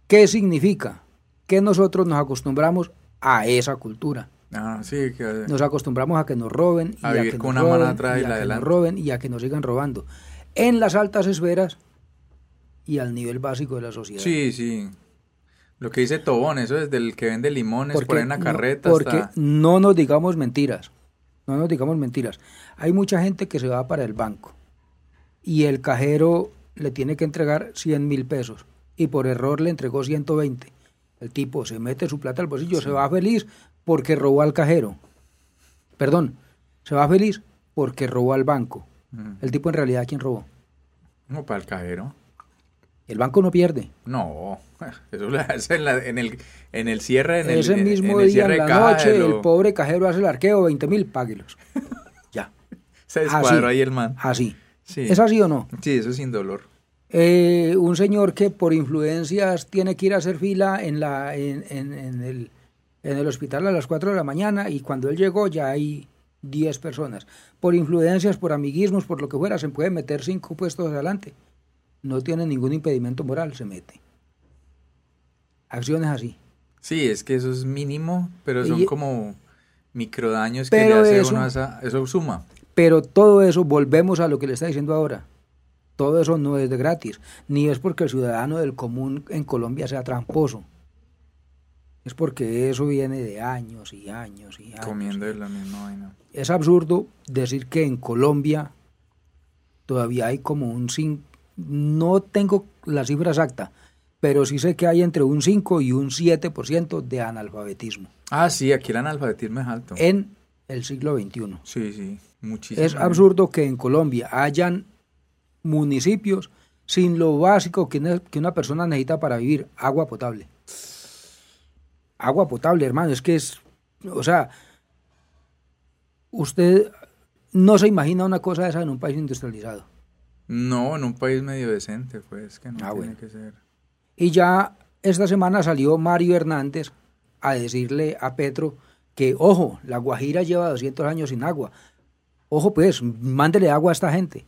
¿qué significa? Que nosotros nos acostumbramos a esa cultura. Ah, sí, que... Nos acostumbramos a que nos roben y A a, que con nos una mano roben, atrás y y a la que nos adelante. roben y a que nos sigan robando. En las altas esferas y al nivel básico de la sociedad. Sí, sí. Lo que dice Tobón, eso es del que vende limones por ahí en la no- carreta. porque hasta- no nos digamos mentiras. No nos digamos mentiras. Hay mucha gente que se va para el banco y el cajero le tiene que entregar 100 mil pesos y por error le entregó 120. El tipo se mete su plata al bolsillo, se va feliz porque robó al cajero. Perdón, se va feliz porque robó al banco. Mm. El tipo en realidad, ¿quién robó? Como para el cajero. El banco no pierde. No, eso lo hace en, la- en el, en el cierre, en el, Ese en- mismo en el día, en de la noche, lo- el pobre cajero hace el arqueo, 20 mil, páguelos. ya. Se descuadró ahí el man. Así. Sí. ¿Es así o no? Sí, eso sin dolor. Eh, un señor que por influencias tiene que ir a hacer fila en, la, en, en- en el, en el hospital a las 4 de la mañana y cuando él llegó ya hay 10 personas. Por influencias, por amiguismos, por lo que fuera, se puede meter cinco puestos adelante. No tiene ningún impedimento moral, se mete. Acciones así. Sí, es que eso es mínimo, pero son Y- como microdaños que le hace eso- uno a esa, eso suma. Pero todo eso, volvemos a lo que le está diciendo ahora. Todo eso no es de gratis, ni es porque el ciudadano del común en Colombia sea tramposo. Es porque eso viene de años y años y años. Comiendo de la misma vaina. Es absurdo decir que en Colombia todavía hay como un 5, no tengo la cifra exacta, pero sí sé que hay entre un 5 y un 7% de analfabetismo Ah, sí, aquí el analfabetismo es alto. en el siglo XXI. Sí, sí, muchísimo. Es absurdo que en Colombia hayan municipios sin lo básico que una, que una persona necesita para vivir, agua potable. Agua potable, hermano, es que es, o sea, usted no se imagina una cosa de esa en un país industrializado. No, en un país medio decente, pues, que no Ah, tiene bueno. que ser. Y ya esta semana salió Mario Hernández a decirle a Petro que, ojo, la Guajira lleva 200 años sin agua. Ojo, pues, mándele agua a esta gente.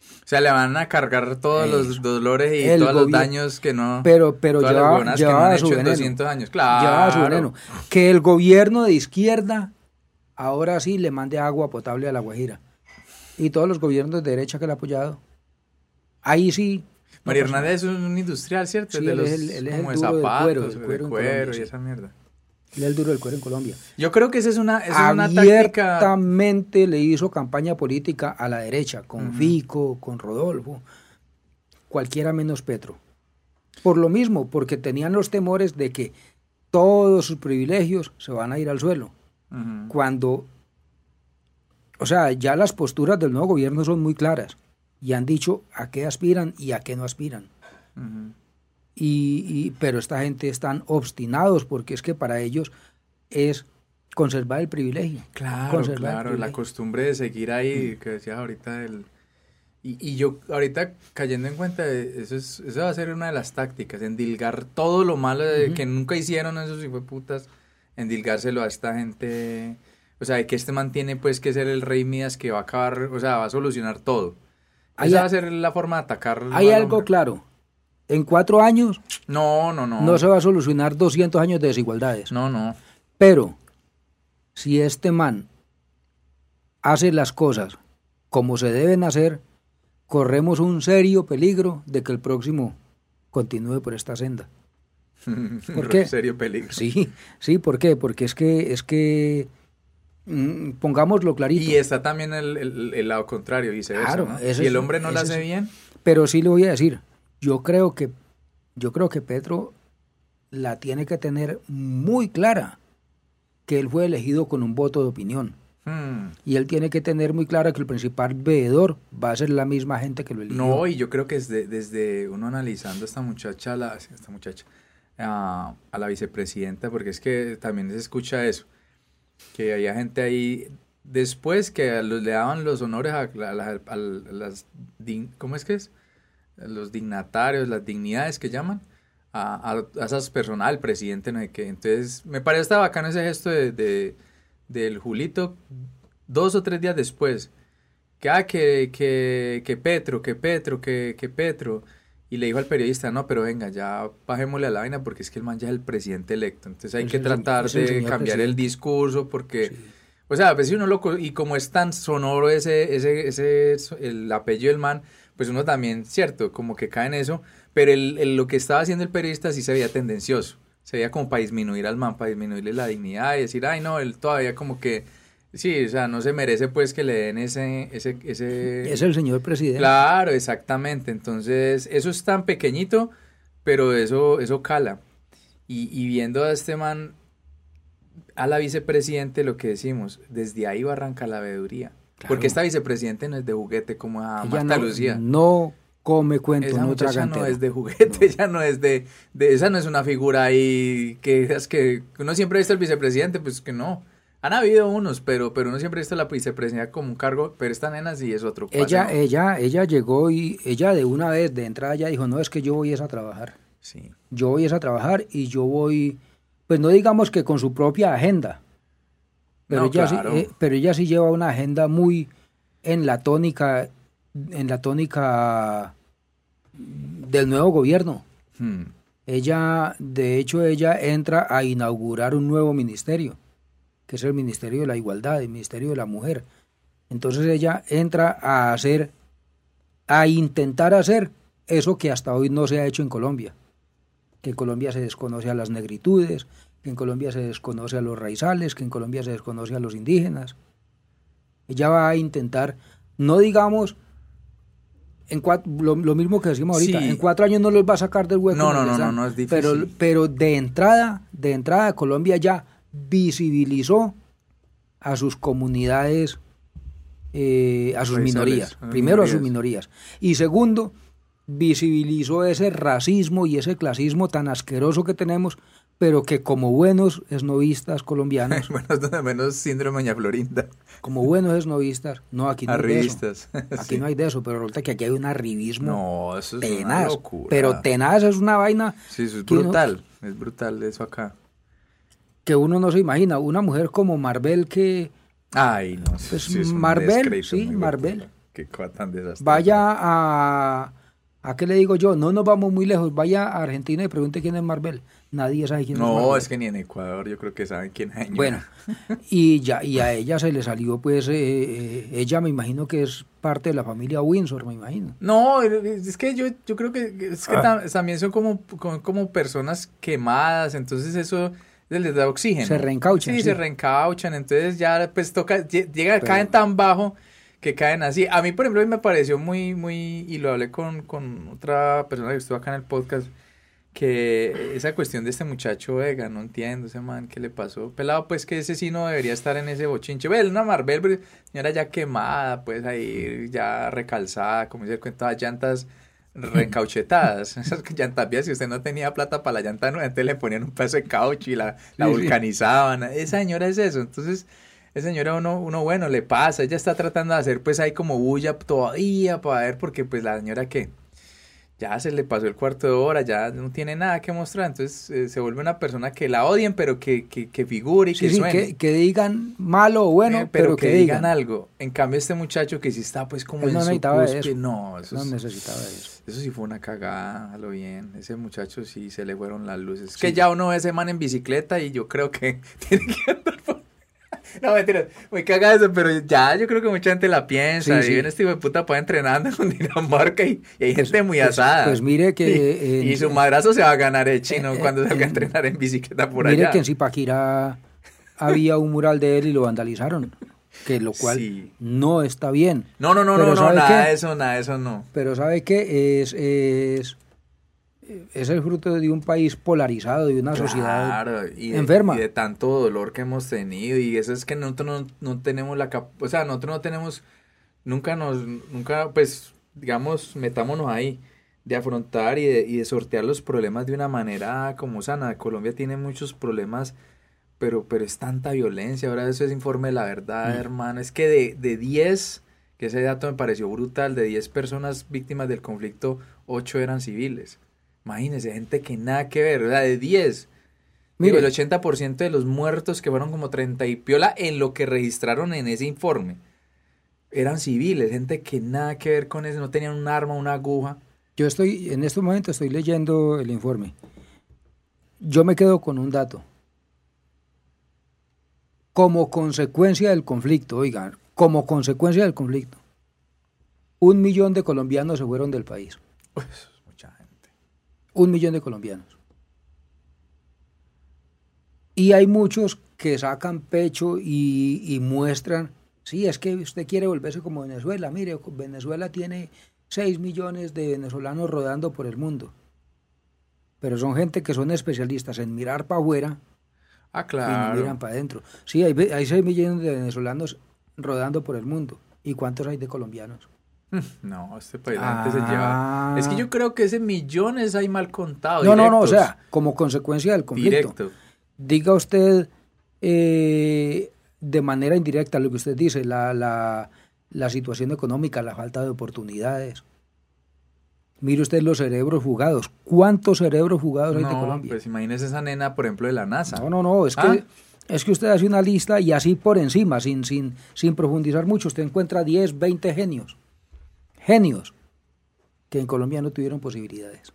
O sea, le van a cargar todos los dolores y todos los daños que no... Pero, pero las llevaba, huevonadas que no han su hecho en veneno. 200 años. Claro. Su veneno. Que el gobierno de izquierda ahora sí le mande agua potable a la Guajira. Y todos los gobiernos de derecha que le han apoyado. Ahí sí. María pasa Hernández es un industrial, ¿cierto? Sí, de él los es el- él es como el de duro del zapatos, cuero, del de cuero en cuero Colombia, y esa mierda. Él es el duro del cuero en Colombia. Yo creo que esa es una, esa es una táctica... Abiertamente le hizo campaña política a la derecha, con Fico, con Rodolfo, cualquiera menos Petro. Por lo mismo, porque tenían los temores de que todos sus privilegios se van a ir al suelo. Ujú. Cuando, o sea, ya las posturas del nuevo gobierno son muy claras. Y han dicho a qué aspiran y a qué no aspiran. Y, y- pero esta gente están obstinados porque es que para ellos es conservar el privilegio. Claro, claro, la costumbre de seguir ahí, que decías ahorita, el... y, y yo ahorita cayendo en cuenta, de- eso, es, eso va a ser una de las tácticas, endilgar todo lo malo que nunca hicieron esos putas, endilgárselo a esta gente, o sea, que este mantiene pues que ser el rey Midas que va a acabar, o sea, va a solucionar todo. Hay Esa a- va a ser la forma de atacar. Hay al algo hombre. claro. En cuatro años No, no, no. no se va a solucionar 200 años de desigualdades. No, no. Pero si este man hace las cosas como se deben hacer, corremos un serio peligro de que el próximo continúe por esta senda. ¿Por qué? serio peligro. Sí, sí, ¿por qué? Porque es que, es que, mm, pongámoslo clarito, Y está también el, el- el lado contrario, viceversa. Claro, ¿no? ese Si el hombre no lo hace es- bien, pero sí le voy a decir, yo creo que, yo creo que Petro la tiene que tener muy clara, que él fue elegido con un voto de opinión. Hmm. Y él tiene que tener muy claro que el principal veedor va a ser la misma gente que lo eligió. No, y yo creo que desde, desde uno analizando a esta muchacha, la, esta muchacha, a, a la vicepresidenta, porque es que también se escucha eso, que había gente ahí, después que le daban los honores a, a las, ¿cómo es que es? Los dignatarios, las dignidades que llaman, a esas personas, al presidente, no sé qué. Entonces, me parece está bacano ese gesto de, de- del Julito, dos o tres días después, que, ah, que, que, que Petro, que Petro, que, que Petro. Y le dijo al periodista, no, pero venga, ya bajémosle a la vaina porque es que el man ya es el presidente electo. Entonces hay Es que el- tratar de cambiar el discurso porque... Sí. O sea, a veces uno lo... Y como es tan sonoro ese, ese, ese, el apellido del man, pues uno también, cierto, como que cae en eso. Pero el, el- lo que estaba haciendo el periodista sí se veía tendencioso. Se veía como para disminuir al man, para disminuirle la dignidad y decir, ay, no, él todavía como que... Sí, o sea, no se merece pues que le den ese... ese, ese Es el señor presidente. Claro, exactamente. Entonces, eso es tan pequeñito, pero eso, eso cala. Y, y viendo a este man, a la vicepresidente, lo que decimos, desde ahí va a arrancar la veeduría. Claro. Porque esta vicepresidente no es de juguete como a Ella Marta no, Lucía. no come cuento, Esa no traga no es de juguete, ella no es de, de- esa no es una figura ahí que es que uno siempre ha visto al vicepresidente, pues que no. Han habido unos, pero, pero uno siempre ha visto la vicepresidencia como un cargo, pero esta nena sí es otro Ella, pase, ¿no? ella, ella llegó y ella de una vez, de entrada, ya dijo, no, es que yo voy es a trabajar. Sí. Yo voy es a trabajar y yo voy, pues no digamos que con su propia agenda, pero, No, ella, claro. sí, eh, pero ella sí lleva una agenda muy en la tónica, en la tónica del nuevo gobierno. Hmm. Ella, de hecho, ella entra a inaugurar un nuevo ministerio, que es el Ministerio de la Igualdad, el Ministerio de la Mujer. Entonces ella entra a hacer, a intentar hacer eso que hasta hoy no se ha hecho en Colombia. Que en Colombia se desconoce a las negritudes, que en Colombia se desconoce a los raizales, que en Colombia se desconoce a los indígenas. Ella va a intentar, no digamos, en cuat- lo, lo mismo que decimos ahorita, Sí. en cuatro años no los va a sacar del hueco. No, no, no, no, no, es Pero, difícil. pero de entrada, de entrada, Colombia ya visibilizó a sus comunidades, eh, a sus minorías. a Primero a sus minorías. Y segundo, visibilizó ese racismo y ese clasismo tan asqueroso que tenemos, pero que como buenos esnovistas colombianos, Menos, menos síndrome Doña Florinda. como buenos esnovistas, no, aquí no hay de eso. Aquí no hay de eso, pero resulta que aquí hay un arribismo No, eso es una tenaz. locura. Pero tenaz es una vaina Sí, eso es uno- brutal. Es brutal eso acá. Que uno no se imagina. Una mujer como Marvel que Ay, no. Pues sí, es Marvel, sí, Marvel. Qué cosa tan desastrosa. vaya a... ¿A qué le digo yo? No nos vamos muy lejos. Vaya a Argentina y pregunte quién es Marvel. Nadie sabe quién es No, Marvel. es que ni en Ecuador yo creo que saben quién es. Bueno, y ya y a ella se le salió, pues, eh, eh, ella me imagino que es parte de la familia Windsor, me imagino. No, es que yo, yo creo que, es que tam- también son como, como, como personas quemadas, entonces eso les da oxígeno. Se reencauchan, Sí, sí. se reencauchan, entonces ya pues toca, lle- llega, Pero- caen tan bajo que caen así. A mí, por ejemplo, me pareció muy, muy, y lo hablé con, con otra persona que estuvo acá en el podcast, que esa cuestión de este muchacho Vega, no entiendo ese man, ¿qué le pasó? Pelado, pues que ese sí no debería estar en ese bochinche. Ve, una Marvel, señora ya quemada, pues ahí ya recalzada, como dice el cuento, las llantas recauchetadas. Esas llantas viejas, si usted no tenía plata para la llanta nueva, entonces le ponían un pedazo de caucho y la, la Sí, sí. vulcanizaban. Esa señora es eso, entonces... Esa señora uno, uno bueno le pasa, ella está tratando de hacer pues ahí como bulla todavía para ver porque pues la señora que ya se le pasó el cuarto de hora, ya no tiene nada que mostrar, entonces eh, se vuelve una persona que la odien pero que, que, que figure y Sí, que sí, suene. que, que digan malo o bueno, Eh, pero, que, digan. algo. En cambio este muchacho que sí está pues como Él no en su necesitaba eso. no, eso, No es- necesitaba eso. eso sí fue una cagada, a lo bien. Ese muchacho sí se le fueron las luces. Es Sí. que ya uno ve ese man en bicicleta y yo creo que tiene que andar. No, mentira, muy cagada eso, pero ya yo creo que mucha gente la piensa. Sí, y viene este hijo de puta para entrenando con Dinamarca y, y hay Pues- gente muy pues- asada. pues mire que Y, su madrazo se va a ganar el chino Eh, eh, cuando salga a en- entrenar en bicicleta por Mire allá. que en Zipaquirá había un mural de él y lo vandalizaron, que lo cual Sí. no está bien. No, no, no, Pero no, no, ¿sabe nada de eso, nada de eso no. Pero ¿sabe qué? Es, es es el fruto de un país polarizado, de una sociedad enferma. Y de tanto dolor que hemos tenido. Y eso es que nosotros no, no tenemos la capacidad, o sea, nosotros no tenemos, nunca nos, nunca, pues, digamos, metámonos ahí de afrontar y de, y de sortear los problemas de una manera como sana. Colombia tiene muchos problemas, pero, pero es tanta violencia. Ahora eso es informe de la verdad, mm. hermano. Es que de, de 10, que ese dato me pareció brutal, de 10 personas víctimas del conflicto, 8 eran civiles. Imagínense, gente que nada que ver, ¿verdad? De 10. Mire, el 80% de los muertos, que fueron como 30 y piola, en lo que registraron en ese informe, eran civiles, gente que nada que ver con eso, no tenían un arma, una aguja. Yo estoy, en este momento estoy leyendo el informe. Yo me quedo con un dato. Como consecuencia del conflicto, oigan, como consecuencia del conflicto, un millón de colombianos se fueron del país. Pues. Un millón de colombianos. Y hay muchos que sacan pecho y, y muestran, sí, es que usted quiere volverse como Venezuela. Mire, Venezuela tiene 6 millones de venezolanos rodando por el mundo. Pero son gente que son especialistas en mirar para afuera ah, claro. y no miran para adentro. Sí, hay, hay 6 millones de venezolanos rodando por el mundo. ¿Y cuántos hay de colombianos? No, este país se lleva. Es que yo creo que ese millón es ahí mal contado. No, no, no, o sea, como consecuencia del conflicto. Directo. Diga usted eh, de manera indirecta lo que usted dice, la, la, la situación económica, la falta de oportunidades. Mire usted los cerebros jugados. ¿Cuántos cerebros jugados hay de Colombia? Pues imagínese esa nena, por ejemplo, de la NASA. No, no, no, es que, ah. es que usted hace una lista y así por encima, sin, sin, sin profundizar mucho, usted encuentra 10, 20 genios. Genios que en Colombia no tuvieron posibilidades.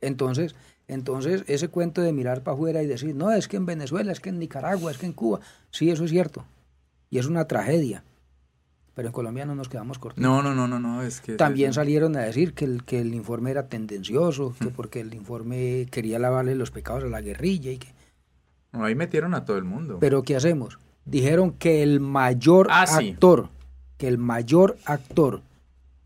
Entonces, entonces, ese cuento de mirar para afuera y decir, no, es que en Venezuela, es que en Nicaragua, es que en Cuba, sí, eso es cierto. Y es una tragedia pero en Colombia no nos quedamos cortos. No, no, no, no, no, es que... También salieron a decir que el, que el informe era tendencioso, que porque el informe quería lavarle los pecados a la guerrilla y que... ahí metieron a todo el mundo. Pero ¿qué hacemos? Dijeron que el mayor ah, actor, que el mayor actor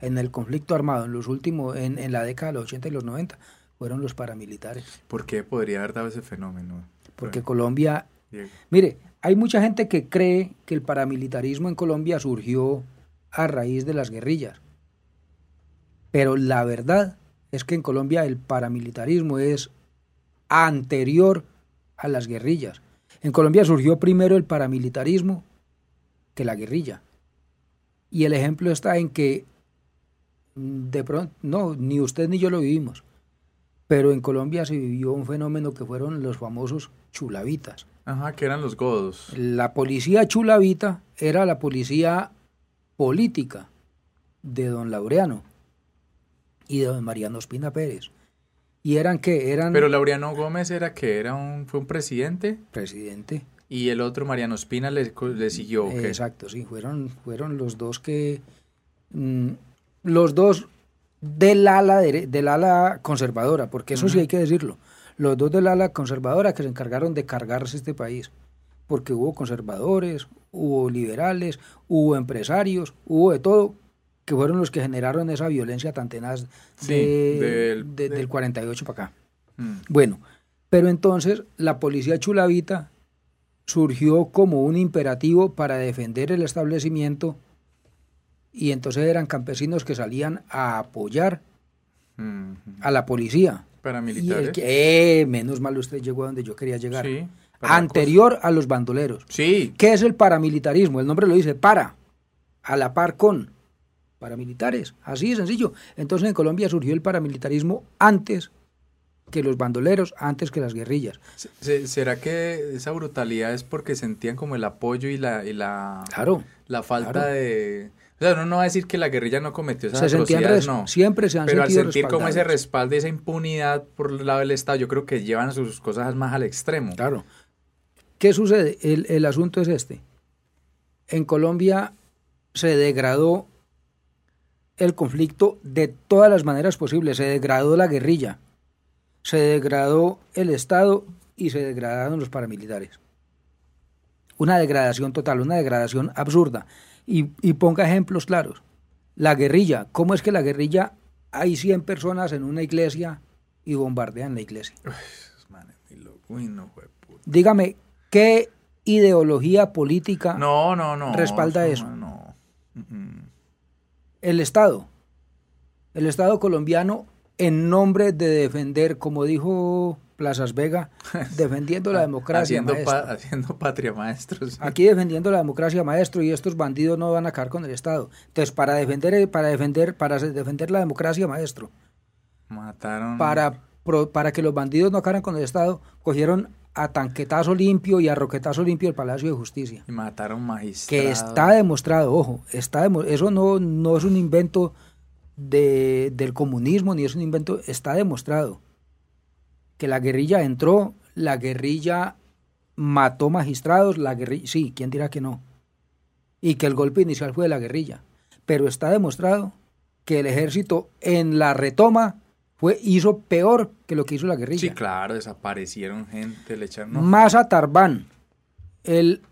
en el conflicto armado en los últimos, en, en la década de los 80 y los 90, fueron los paramilitares. ¿Por qué podría haber dado ese fenómeno? Porque Colombia... Mire, hay mucha gente que cree que el paramilitarismo en Colombia surgió a raíz de las guerrillas. Pero la verdad es que en Colombia el paramilitarismo es anterior a las guerrillas. En Colombia surgió primero el paramilitarismo que la guerrilla. Y el ejemplo está en que mm, de pronto, no, ni usted ni yo lo vivimos, pero en Colombia se vivió un fenómeno que fueron los famosos chulavitas. Ajá, que eran los godos. La policía chulavita era la policía política de don Laureano y de don Mariano Espina Pérez. Y eran que eran... Pero Laureano Gómez era que era un, fue un presidente. Presidente. Y el otro, Mariano Espina, le, le siguió. Exacto, sí, fueron, fueron los dos que... Mm, los dos del ala, del ala conservadora, porque eso sí hay que decirlo los dos del ala conservadora que se encargaron de cargarse este país, porque hubo conservadores, hubo liberales, hubo empresarios, hubo de todo, que fueron los que generaron esa violencia tan tenaz del, 48 para acá. Mm. Bueno, pero entonces la policía chulavita surgió como un imperativo para defender el establecimiento y entonces eran campesinos que salían a apoyar a la policía Paramilitares. eh, menos mal usted llegó a donde yo quería llegar. Anterior a los bandoleros. Sí. ¿Qué es el paramilitarismo? El nombre lo dice, para, a la par con paramilitares. Así de sencillo. Entonces en Colombia surgió el paramilitarismo antes que los bandoleros, antes que las guerrillas. ¿Será que esa brutalidad es porque sentían como el apoyo y la, y la, claro, la falta de o sea, uno no va a decir que la guerrilla no cometió esas se atrocidades, no. Siempre se han Pero al sentir como ese respaldo, esa impunidad por el lado del Estado, yo creo que llevan sus cosas más al extremo. Claro. ¿Qué sucede? El, el asunto es este. En Colombia se degradó el conflicto de todas las maneras posibles. Se degradó la guerrilla, se degradó el Estado y se degradaron los paramilitares. Una degradación total, una degradación absurda y, ponga ejemplos claros. La guerrilla, ¿cómo es que la guerrilla hay 100 personas en una iglesia y bombardean la iglesia. Uy, uy, no, fue puta. Dígame, ¿qué ideología política No, no, no. respalda eso? No. Mm, el Estado? El Estado colombiano, en nombre de defender, como dijo Plazas Vega, defendiendo la democracia. Haciendo, maestro. pa- haciendo patria, maestros. Aquí defendiendo la democracia, maestro, y estos bandidos no van a acabar con el Estado. Entonces, para defender, para defender, para defender la democracia, maestro, Mataron. para, pro- para que los bandidos no acabaran con el Estado, cogieron a tanquetazo limpio y a roquetazo limpio el Palacio de Justicia. Y mataron magistrados. Que está demostrado, ojo, está eso no, no es un invento de, del comunismo, ni es un invento, está demostrado que la guerrilla entró, la guerrilla mató magistrados, la guerrilla, sí, ¿quién dirá que no? Y que el golpe inicial fue de la guerrilla. Pero está demostrado que el ejército en la retoma fue, hizo peor que lo que hizo la guerrilla. Sí, claro, desaparecieron gente, le echaron. No. Más a Tarbán, el,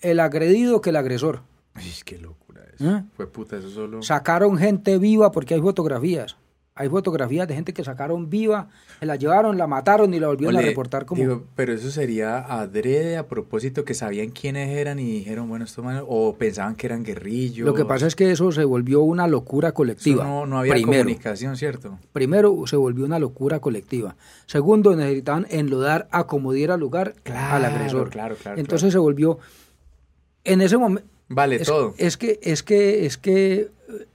el agredido que el agresor. Ay, qué eso. ¿Eh? Fue puta, eso solo. Sacaron gente viva porque hay fotografías. Hay fotografías de gente que sacaron viva, se la llevaron, la mataron y la volvieron a reportar como... digo, pero eso sería adrede a propósito que sabían quiénes eran y dijeron, bueno, estos manes, o pensaban que eran guerrillos. Lo que pasa es que eso se volvió una locura Eso colectiva. no, no había primero, comunicación, ¿cierto? primero, se volvió una locura colectiva. Segundo, necesitaban enlodar a como diera lugar al agresor. Claro, claro. Entonces se volvió... En ese momento... Vale, Es, todo. es que, es que, es que eh,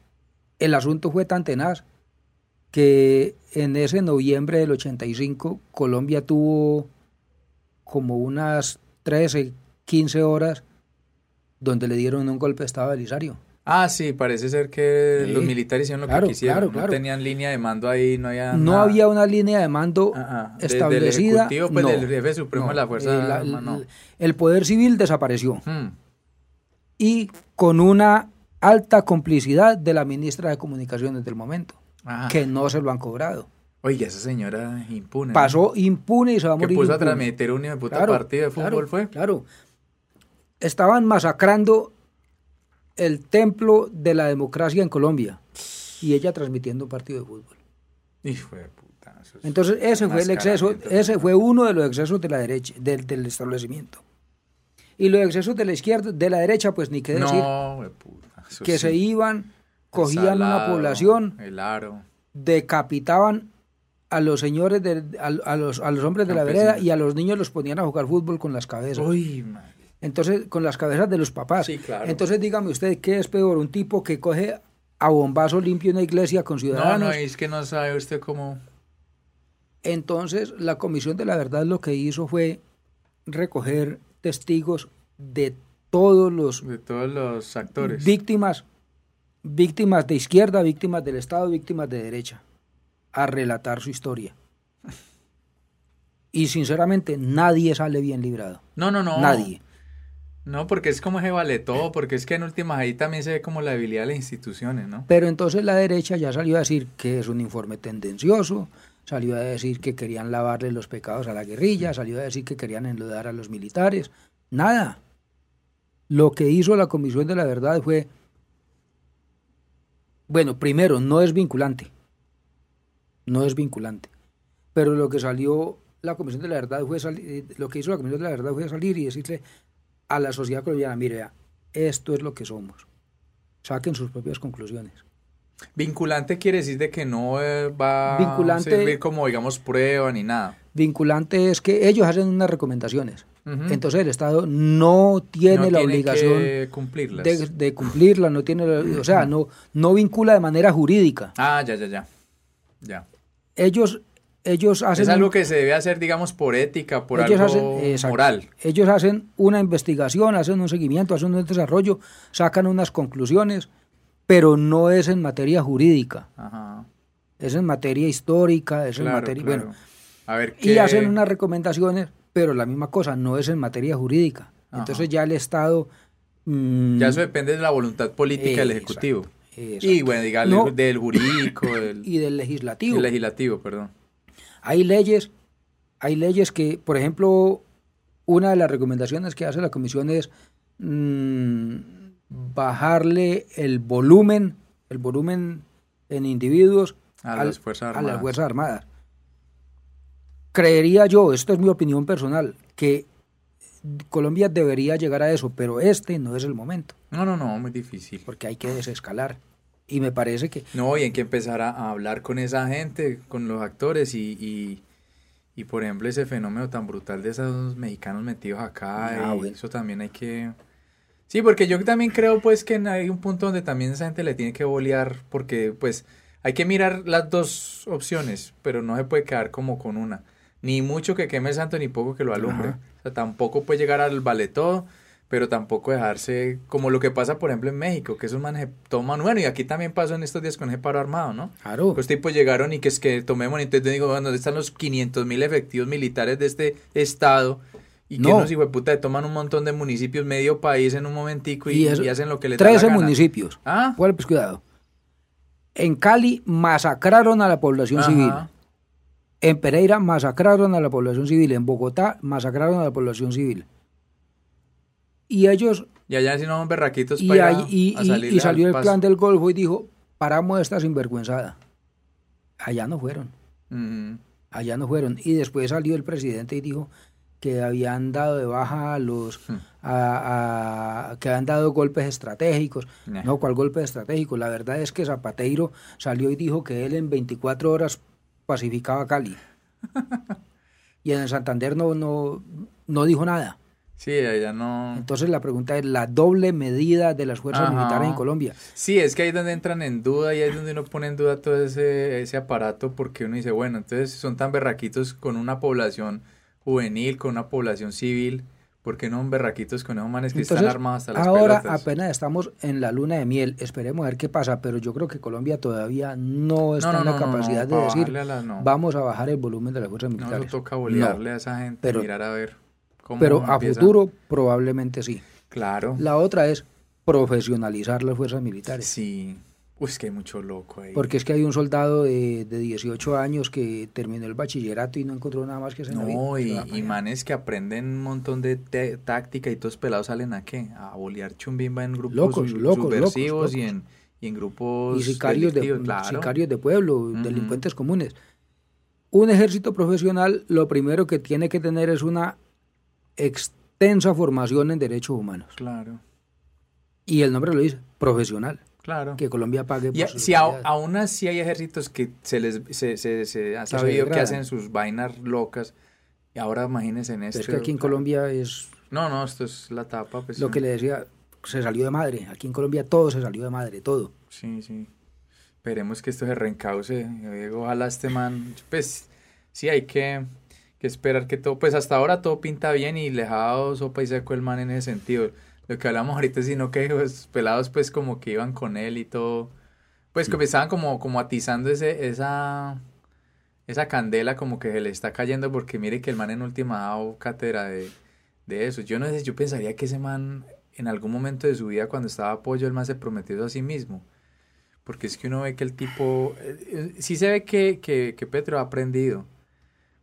el asunto fue tan tenaz que en ese noviembre del 85 Colombia tuvo como unas 13, 15 horas donde le dieron un golpe de estado a Belisario. Ah, sí, parece ser que Sí, los militares hicieron lo claro, que quisieron. claro, no claro. tenían línea de mando ahí, no había No nada. había una línea de mando Ah, ah, desde el establecida. Ejecutivo, pues, no, del jefe supremo de la Fuerza Armada, no. el poder civil desapareció Hmm. Y con una alta complicidad de la ministra de Comunicaciones del momento, Ah. que no se lo han cobrado. Oiga, esa señora impune. pasó impune y se va a Que morir. puso a transmitir un hijo de puta Claro, partido de fútbol, claro, fue. Claro. Estaban masacrando el templo de la democracia en Colombia y ella transmitiendo un partido de fútbol. Hijo de puta. eso es Entonces ese fue el exceso, ese fue uno de los excesos de la derecha, del, del establecimiento. Y los excesos de la izquierda, de la derecha, pues ni qué decir, No, puta. que sí. se iban, cogían una población, El aro. decapitaban a los señores, de, a, a los, a los hombres de la vereda y a los niños los ponían a jugar fútbol con las cabezas. Uy, madre. Entonces, con las cabezas de los papás. Sí, claro. Entonces, dígame usted, ¿qué es peor? ¿Un tipo que coge a bombazo limpio una iglesia con No, ciudadanos? no, es que no sabe usted cómo. Entonces, la Comisión de la Verdad lo que hizo fue recoger testigos de todos los De todos los actores. víctimas, víctimas de izquierda, víctimas del Estado, víctimas de derecha, a relatar su historia. Y sinceramente, nadie sale bien librado. No, no, no. Nadie. No, porque es como se vale todo, porque es que en últimas ahí también se ve como la debilidad de las instituciones, ¿no? Pero entonces la derecha ya salió a decir que es un informe tendencioso, salió a decir que querían lavarle los pecados a la guerrilla, salió a decir que querían enlodar a los militares. Nada. Lo que hizo la Comisión de la Verdad fue, bueno, primero, no es vinculante. No es vinculante. Pero lo que salió la Comisión de la Verdad fue salir, lo que hizo la Comisión de la Verdad fue salir y decirle a la sociedad colombiana, mire, esto es lo que somos. Saquen sus propias conclusiones. Vinculante quiere decir de que no eh, va Vinculante- a servir como, digamos, prueba ni nada. Vinculante es que ellos hacen unas recomendaciones. Entonces el Estado no tiene No la tiene obligación que cumplirlas. de, de cumplirla, no tiene, o sea, no, no vincula de manera jurídica. Ah, ya, ya, ya. Ya. Ellos, ellos hacen Es algo que se debe hacer, digamos, por ética, por ellos algo hacen- exacto. moral. Ellos hacen una investigación, hacen un seguimiento, hacen un desarrollo, sacan unas conclusiones, pero no es en materia jurídica, Ajá. es en materia histórica, es en materia, claro. bueno, A ver y qué. hacen unas recomendaciones, pero la misma cosa, no es en materia jurídica. Ajá. Entonces ya el Estado... mm, Ya eso depende de la voluntad política del Ejecutivo. exacto. Y bueno, No. del jurídico, del, y del legislativo. del legislativo, perdón. Hay leyes, hay leyes que, por ejemplo, una de las recomendaciones que hace la comisión es mm, bajarle el volumen, el volumen en individuos A al- las Fuerzas a las Armadas. Fuerzas Armadas. Creería yo, esto es mi opinión personal, que Colombia debería llegar a eso, pero este no es el momento, No, no, no, muy difícil. porque hay que desescalar. Y me parece que No, y hay que empezar a, a hablar con esa gente, con los actores y, y, y, por ejemplo ese fenómeno tan brutal de esos mexicanos metidos acá, Ah, y bueno. eso también hay que... Sí, porque yo también creo pues que hay un punto donde también esa gente le tiene que bolear, porque pues hay que mirar las dos opciones, pero no se puede quedar como con una. Ni mucho que queme el santo, ni poco que lo alumbre. Ajá. O sea, tampoco puede llegar al vale todo, pero tampoco dejarse como lo que pasa, por ejemplo, en México, que esos manes toman, bueno, y aquí también pasó en estos días con ese paro armado, ¿no? Claro. Los tipos llegaron y que es que tomemos, y entonces digo, bueno, ¿dónde están los 500 mil efectivos militares de este estado? Y que No. unos hijueputa toman un montón de municipios, medio país en un momentico y, Y eso- y hacen lo que les da la 13 gana. municipios. Ah, Bueno, pues cuidado. En Cali masacraron a la población Ajá. civil. En Pereira masacraron a la población civil. En Bogotá masacraron a la población civil. Y ellos, y allá si no son berraquitos y, para ahí- y- a y- salió al el paso. plan del Golfo y dijo, paramos esta sinvergüenzada. Allá no fueron, Ujú. allá no fueron. Y después salió el presidente y dijo que habían dado de baja a los, Hmm. a- a- que habían dado golpes estratégicos. Nah. No, ¿cuál golpe estratégico? La verdad es que Zapateiro salió y dijo que él en 24 horas pacificaba Cali. y en el Santander no, no, no dijo nada. Sí, allá no... Entonces la pregunta es la doble medida de las fuerzas Ajá. militares en Colombia. Sí, es que ahí es donde entran en duda y ahí es donde uno pone en duda todo ese, ese aparato porque uno dice, bueno, entonces son tan berraquitos con una población juvenil, con una población civil, ¿por qué no son berraquitos con esos manes que están armados hasta las ahora pelotas? apenas estamos en la luna de miel. Esperemos a ver qué pasa, pero yo creo que Colombia todavía no está no, en la no, no, capacidad no, de decir bajarle a la- no. vamos a bajar el volumen de las fuerzas No, militares. eso toca bolearle No. a esa gente, Pero- mirar a ver cómo Pero a empieza. futuro probablemente sí. Claro. La otra es profesionalizar las fuerzas militares. Sí. Uy, es que hay mucho loco ahí. Porque es que hay un soldado de, de 18 años que terminó el bachillerato y no encontró nada más que vida. No, Se y, y manes que aprenden un montón de táctica y todos pelados salen a qué? A bolear chumbimba en grupos Locos, su- locos, subversivos locos, y en, y en grupos Y sicarios de, claro. sicarios de pueblo, delincuentes comunes. Un ejército profesional lo primero que tiene que tener es una extensa formación en derechos humanos. Claro, Y el nombre lo dice, profesional. Claro. Que Colombia pague Y por sus si a- aún así hay ejércitos que se les se, se, se ha sabido que hacen sus vainas locas y ahora imagínense en Pero este es que aquí en claro. Colombia es No, no, esto es la tapa pues lo sí. que le decía, se salió de madre. Aquí en Colombia todo se salió de madre, todo. Sí, sí. Esperemos que esto se reencauce. Ojalá este man, pues sí hay que, que esperar que todo, pues hasta ahora todo pinta bien y lejado sopa y seco el man en ese sentido. Lo que hablamos ahorita, sino que los pelados pues como que iban con él y todo, pues que estaban como, como atizando ese, esa, esa candela como que se le está cayendo porque mire que el man en última ha dado cátedra de, de eso. Yo no sé, yo pensaría que ese man en algún momento de su vida cuando estaba apoyo, el man se prometió eso a sí mismo. Porque es que uno ve que el tipo, eh, eh, sí se ve que, que, que Petro ha aprendido,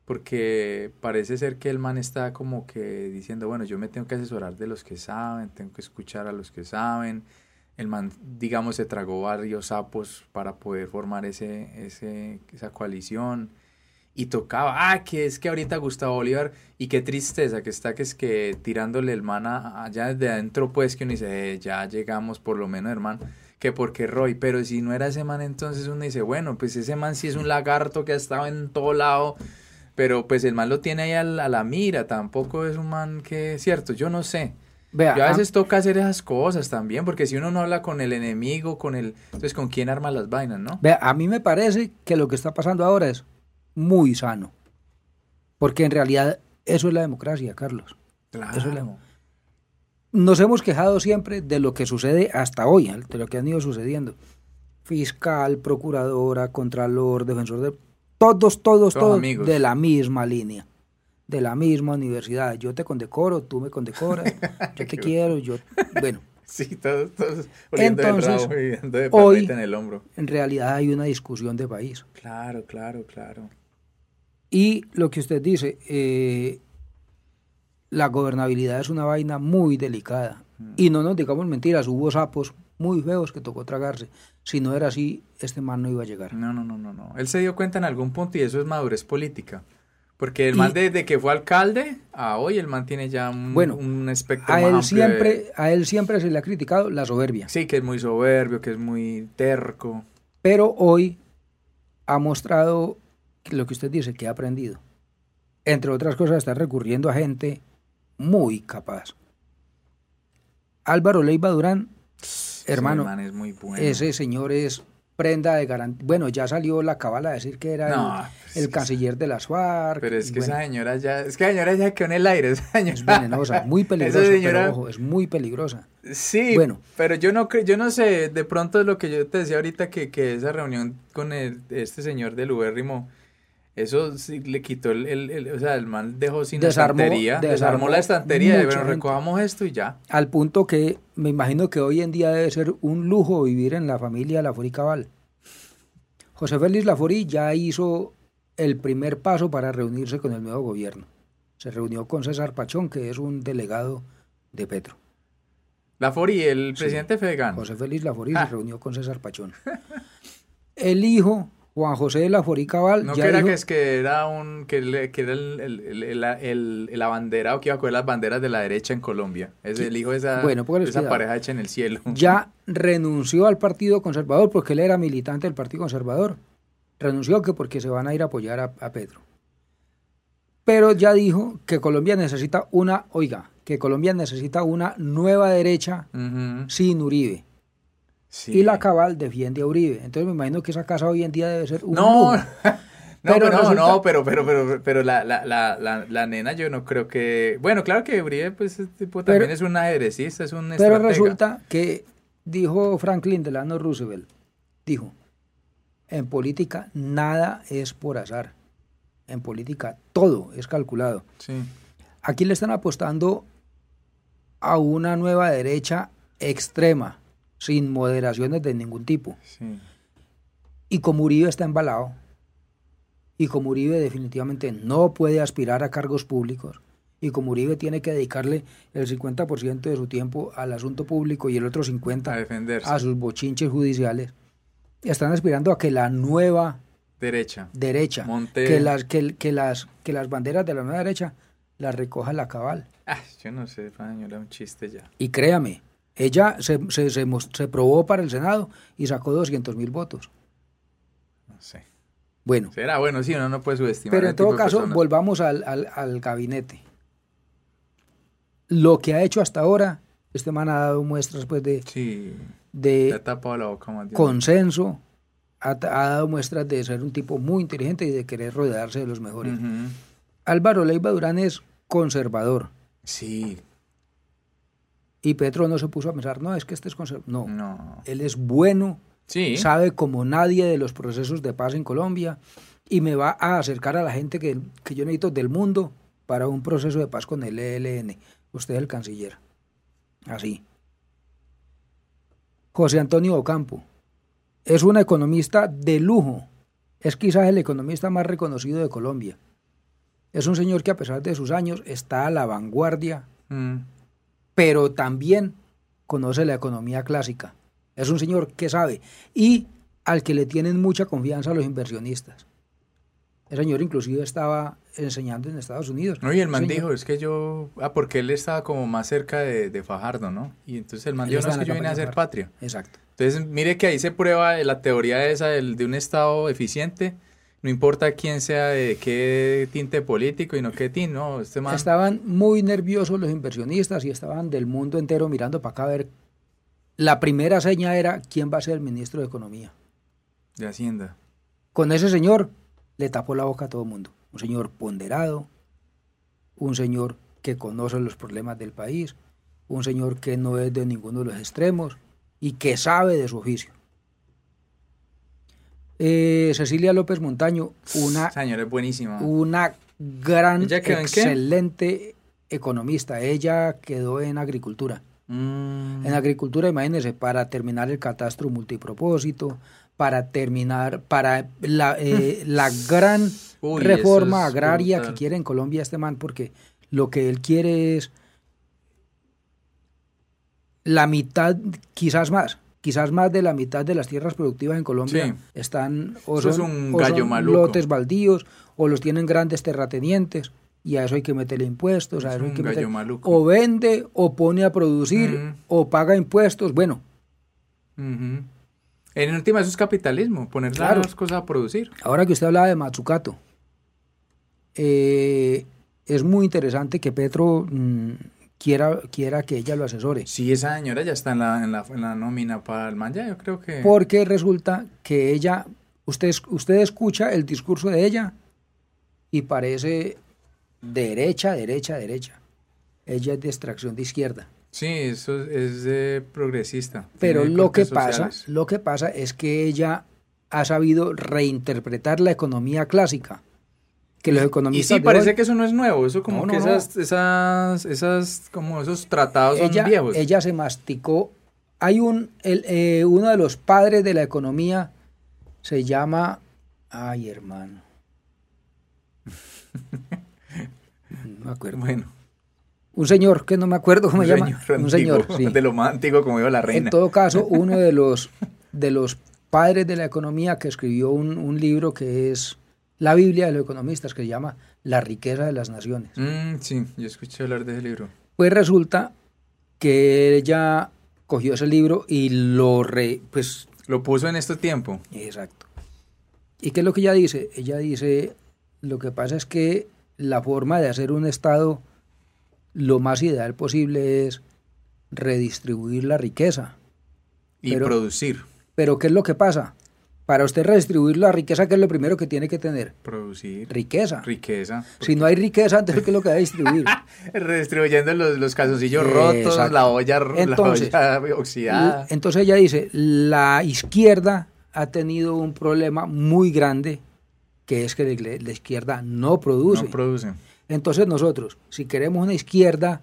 porque parece ser que el man está como que diciendo, bueno, yo me tengo que asesorar de los que saben, tengo que escuchar a los que saben. El man, digamos, se tragó varios sapos para poder formar ese, ese, esa coalición. Y tocaba, ah, que es que ahorita Gustavo Bolívar, y qué tristeza que está, que es que tirándole el man a- allá desde adentro, pues que uno dice, "Eh, ya llegamos por lo menos, hermano, que porque Roy, pero si no era ese man, entonces uno dice, bueno, pues ese man sí es un lagarto que ha estado en todo lado, pero pues el man lo tiene ahí al- a, la mira, tampoco es un man que, cierto, yo no sé. Vea, Yo a a- veces toca hacer esas cosas también, porque si uno no habla con el enemigo, con el, entonces con quién arma las vainas, ¿no? Vea, a mí me parece que lo que está pasando ahora es muy sano. Porque en realidad eso es la democracia, Carlos. Claro. Eso es la- Nos hemos quejado siempre de lo que sucede hasta hoy, de lo que han ido sucediendo. Fiscal, procuradora, contralor, defensor de... Todos, todos, Todos todos amigos. de la misma línea, de la misma universidad. Yo te condecoro, tú me condecoras, yo te quiero, yo... Bueno, Sí, todos, todos Entonces, rabo de hoy- en el hombro. en realidad hay una discusión de país. Claro, claro, claro. Y lo que usted dice, eh, la gobernabilidad es una vaina muy delicada. Mm. Y no nos digamos mentiras, hubo sapos muy feos que tocó tragarse. Si no era así, este man no iba a llegar. No, no, no, no, no. Él se dio cuenta en algún punto y eso es madurez política. Porque el man desde que fue alcalde a hoy el man tiene ya un, Bueno, un espectro A más él, amplio de- siempre, a él siempre se le ha criticado la soberbia. Sí, que es muy soberbio, que es muy terco. Pero hoy ha mostrado lo que usted dice, que ha aprendido. Entre otras cosas, está recurriendo a gente muy capaz. Álvaro Leiva Durán, hermano, Ese man es muy bueno. ese señor es prenda de garantía. Bueno, ya salió la cabala a decir que era No, el, pues el es canciller de las FARC. Pero es que bueno, esa señora ya, es que la señora ya quedó en el aire, esa señora. es venenosa, muy peligrosa, señora, pero ojo, es muy peligrosa. sí, Bueno. pero yo no yo no sé, de pronto lo que yo te decía ahorita que, que esa reunión con el, este señor del Ubérrimo, eso sí le quitó el, el- el- o sea, el man dejó sin Desarmó- estantería, desarmó, desarmó la estantería, mucha bueno, recojamos esto y ya. Al punto que me imagino que hoy en día debe ser un lujo vivir en la familia Laforí Cabal. José Félix Laforí ya hizo el primer paso para reunirse con el nuevo gobierno. Se reunió con César Pachón, que es un delegado de Petro. La Fori, el Sí. presidente Fegan. José Félix Laforí Ah. se reunió con César Pachón. El hijo, Juan José de Laforí Cabal, No ya que era dijo- que es que era un que, le- que era el, el, el, abanderado que iba a coger las banderas de la derecha en Colombia. Es el hijo de esa, Bueno, esa pareja hecha en el cielo. ya renunció al Partido Conservador porque él era militante del Partido Conservador. Renunció que porque se van a ir a apoyar a, a Pedro. Pero ya dijo que Colombia necesita una, oiga, que Colombia necesita una nueva derecha sin Uribe. Sí. Y la Cabal defiende a Uribe. Entonces me imagino que esa casa hoy en día debe ser un No, lujo. no, Pero pero, no, resulta- no, pero, pero, pero, pero la, la, la, la, nena yo no creo que... Bueno, claro que Uribe pues tipo Pero- también es un ajedrecista, es un Pero resulta que dijo Franklin Delano Roosevelt, dijo, en política nada es por azar. En política todo es calculado. Sí, Aquí le están apostando a una nueva derecha extrema, sin moderaciones de ningún tipo. sí. Y como Uribe está embalado, y como Uribe definitivamente no puede aspirar a cargos públicos, y como Uribe tiene que dedicarle el 50% de su tiempo al asunto público y el otro 50% A a sus bochinches judiciales, están aspirando a que la nueva Derecha. derecha, que, las, que, que las, que las banderas de la nueva derecha las recoja la cabal. Ah, yo no sé, esa señora un chiste ya. Y créame, ella se, se, se, probó para el Senado y sacó 200 mil votos. No sé. Bueno, Será bueno, sí, uno no puede subestimar. pero en todo tipo de caso, volvamos al, al, al gabinete. Lo que ha hecho hasta ahora, este man ha dado muestras pues, de, Sí, de le ha tapado la boca consenso, ha, ha dado muestras de ser un tipo muy inteligente y de querer rodearse de los mejores. Álvaro Leiva Durán es conservador Sí, y Petro no se puso a pensar, no, es que este es conservador. No, no. él es bueno, Sí, sabe como nadie de los procesos de paz en Colombia y me va a acercar a la gente que, que yo necesito del mundo para un proceso de paz con el ELN. Usted es el canciller. Así. José Antonio Ocampo es un economista de lujo. Es quizás el economista más reconocido de Colombia. Es un señor que a pesar de sus años está a la vanguardia Mm. Pero también conoce la economía clásica. Es un señor que sabe y al que le tienen mucha confianza los inversionistas. El señor inclusive estaba enseñando en Estados Unidos. No, y el man dijo, es que yo... Ah, porque él estaba como más cerca de, de Fajardo, ¿no? Y entonces el man dijo, no, es que yo vine a hacer patria. Exacto. Entonces, mire que ahí se prueba la teoría esa del, de un Estado eficiente. No importa quién sea, de qué tinte político y no qué tinte, no, este man... Estaban muy nerviosos los inversionistas y estaban del mundo entero mirando para acá a ver. La primera seña era quién va a ser el ministro de Economía. De Hacienda. Con ese señor le tapó la boca a todo el mundo. Un señor ponderado, un señor que conoce los problemas del país, un señor que no es de ninguno de los extremos y que sabe de su oficio. Eh, Cecilia López Montaño, una, señora es buenísima. una gran, excelente economista. Ella quedó en agricultura. Mm. En agricultura, imagínense, para terminar el catastro multipropósito, para terminar, para la, eh, la gran Uy, reforma es agraria brutal. que quiere en Colombia este man, porque lo que él quiere es la mitad, quizás más, quizás más de la mitad de las tierras productivas en Colombia Sí. están o Eso es son, un o gallo son maluco. lotes baldíos o los tienen grandes terratenientes y a eso hay que meterle impuestos, a eso hay que o vende o pone a producir o paga impuestos, bueno. En última, eso es capitalismo, poner Claro. las cosas a producir. Ahora que usted hablaba de Matsukato, eh, es muy interesante que Petro mm, quiera, quiera que ella lo asesore. Sí, esa señora ya está en la, en la, en la nómina para el man, ya yo creo que... Porque resulta que ella, usted, usted escucha el discurso de ella y parece derecha, derecha, derecha. Ella es de extracción de izquierda. Sí, eso es de progresista. Pero lo que pasa, sociales. lo que pasa es que ella ha sabido reinterpretar la economía clásica. Que los Y economistas sí, de parece hoy- que eso no es nuevo, eso como No, que no. esas, esas, esas, como esos tratados son ella, viejos. ella se masticó. Hay un, el, eh, uno de los padres de la economía se llama, ay hermano, no me acuerdo. Bueno, Un señor que no me acuerdo cómo se llama. señor un señor, antiguo, sí. de lo más antiguo como dijo la reina. En todo caso, uno de los, de los padres de la economía que escribió un, un libro que es la Biblia de los economistas, que se llama La riqueza de las naciones. Mm, sí, yo escuché hablar de ese libro. Pues resulta que ella cogió ese libro y lo re, pues Lo puso en este tiempo. Exacto. ¿Y qué es lo que ella dice? Ella dice, lo que pasa es que la forma de hacer un Estado lo más ideal posible es redistribuir la riqueza. Y Pero- producir. Pero ¿qué es lo que pasa? Para usted redistribuir la riqueza, ¿qué es lo primero que tiene que tener? Producir. Riqueza. Riqueza. Si no hay riqueza, entonces ¿qué es lo que va a distribuir? Redistribuyendo los, los calzoncillos rotos, la olla, Entonces, la olla oxidada. Entonces ella dice, la izquierda ha tenido un problema muy grande, que es que la la izquierda no produce. No produce. Entonces nosotros, si queremos una izquierda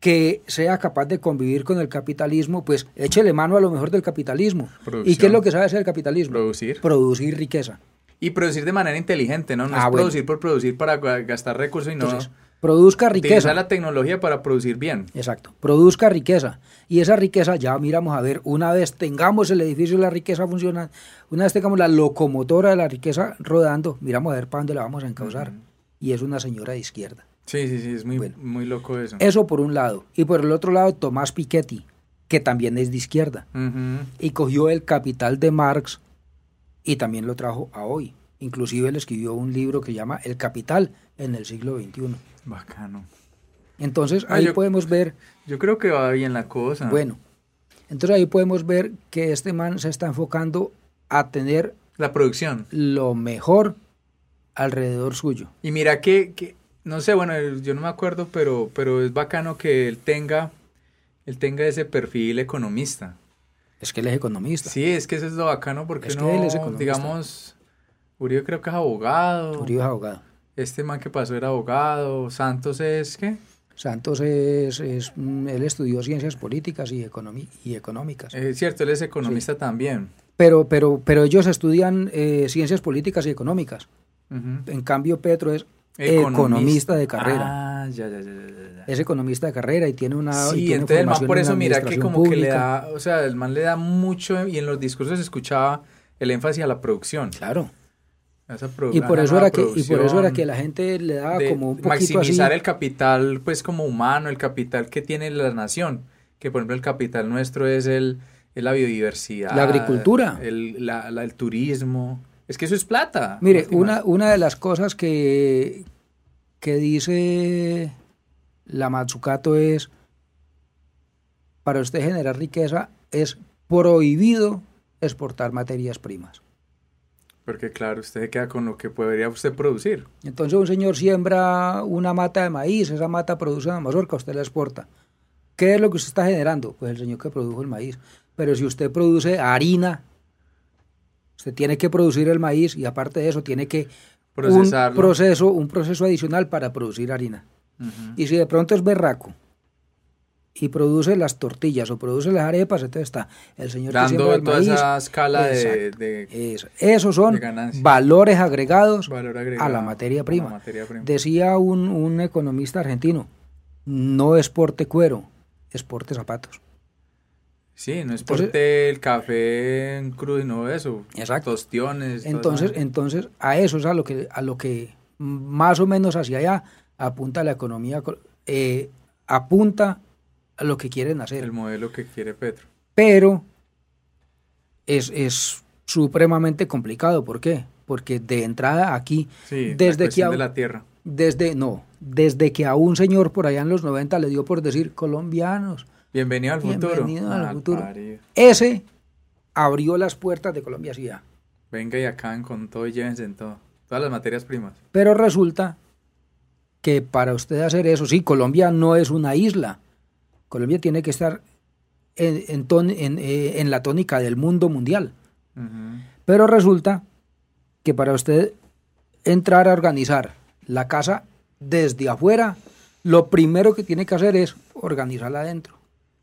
que sea capaz de convivir con el capitalismo, pues échele mano a lo mejor del capitalismo. ¿Y qué es lo que sabe hacer el capitalismo? Producir. Producir riqueza. Y producir de manera inteligente, ¿no? No Ah, es bueno. producir por producir para ga- gastar recursos y no Entonces, produzca riqueza. utilizar la tecnología para producir bien. Exacto, produzca riqueza. Y esa riqueza ya miramos a ver, una vez tengamos el edificio de la riqueza funcionando, una vez tengamos la locomotora de la riqueza rodando, miramos a ver para dónde la vamos a encauzar. Y es una señora de izquierda. Sí, sí, sí, es muy, Bueno. muy loco eso. Eso por un lado. Y por el otro lado, Tomás Piketty, que también es de izquierda. Y cogió el capital de Marx y también lo trajo a hoy. Inclusive le escribió un libro que llama El Capital en el siglo XXI. Bacano. Entonces Ah, ahí yo- podemos ver Yo creo que va bien la cosa. Bueno, entonces ahí podemos ver que este man se está enfocando a tener La producción. lo mejor alrededor suyo. Y mira que, que- no sé, bueno, yo no me acuerdo, pero, pero es bacano que él tenga, él tenga ese perfil economista. Es que él es economista. Sí, es que eso es lo bacano porque Es que no, él es economista. digamos, Uribe creo que es abogado. Uribe es abogado. Este man que pasó era abogado. Santos es qué? Santos es, es, él estudió ciencias políticas y, economi- y económicas. Es cierto, él es economista también. Pero, pero, pero ellos estudian eh, ciencias políticas y económicas. En cambio, Petro es economista de carrera. Ah, ya, ya, ya, ya. Es economista de carrera y tiene una. y Sí, tiene entonces el man por eso mira que como que le pública. da, o sea, el man le da mucho y en los discursos escuchaba el énfasis a la producción. Claro. esa produ- Y por eso era que y por eso era que la gente le daba de como un poquito maximizar así. el capital pues como humano, el capital que tiene la nación, que por ejemplo el capital nuestro es el es la biodiversidad, La agricultura. el, la- la- el turismo, es que eso es plata. Mire, una, una de las cosas que, que dice la Matsukato es, para usted generar riqueza es prohibido exportar materias primas. Porque claro, usted se queda con lo que podría usted producir. Entonces un señor siembra una mata de maíz, esa mata produce una mazorca, usted la exporta. ¿Qué es lo que usted está generando? Pues el señor que produjo el maíz. Pero si usted produce harina, usted tiene que producir el maíz y aparte de eso tiene que Procesarlo. un proceso, un proceso adicional para producir harina. Y si de pronto es berraco y produce las tortillas o produce las arepas, entonces está el señor que Dando el toda maíz. esa escala de, Exacto. de Eso. Esos son de valores agregados valor agregado a la materia a la prima. materia prima. Decía un, un economista argentino, no exporte cuero, exporte zapatos. Sí, no es por el café en crudo y no eso. Exacto. Tostiones. Entonces, entonces a eso es a lo que a lo que más o menos hacia allá apunta la economía, eh, apunta a lo que quieren hacer. El modelo que quiere Petro. Pero es, es supremamente complicado. ¿Por qué? Porque de entrada aquí, desde que a, de la tierra. Desde, no, desde que a un señor por allá en los 90 le dio por decir colombianos Bienvenido al futuro. Bienvenido al futuro. Ese abrió las puertas de Colombia ya. Venga y acaben con todo y llévense en todo. Todas las materias primas. Pero resulta que para usted hacer eso, sí, Colombia no es una isla. Colombia tiene que estar en, en, eh, la tónica del mundo mundial. Pero resulta que para usted entrar a organizar la casa desde afuera, lo primero que tiene que hacer es organizarla adentro.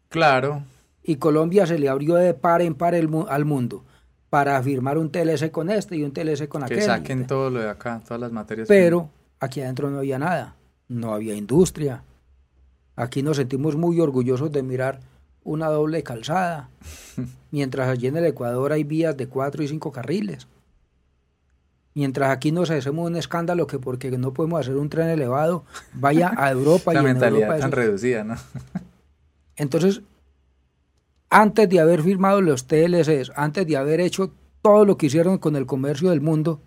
Claro. Y Colombia se le abrió de par en par al mundo para firmar un TLC con este y un TLC con aquel. Que saquen todo lo de acá, todas las materias. Pero aquí adentro no había nada, no había industria. Aquí nos sentimos muy orgullosos de mirar una doble calzada, mientras allí en el Ecuador hay vías de cuatro y cinco carriles. Mientras aquí nos hacemos un escándalo que porque no podemos hacer un tren elevado, vaya a Europa La y mentalidad tan reducida, ¿no? Entonces, antes de haber firmado los TLCs, antes de haber hecho todo lo que hicieron con el comercio del mundo,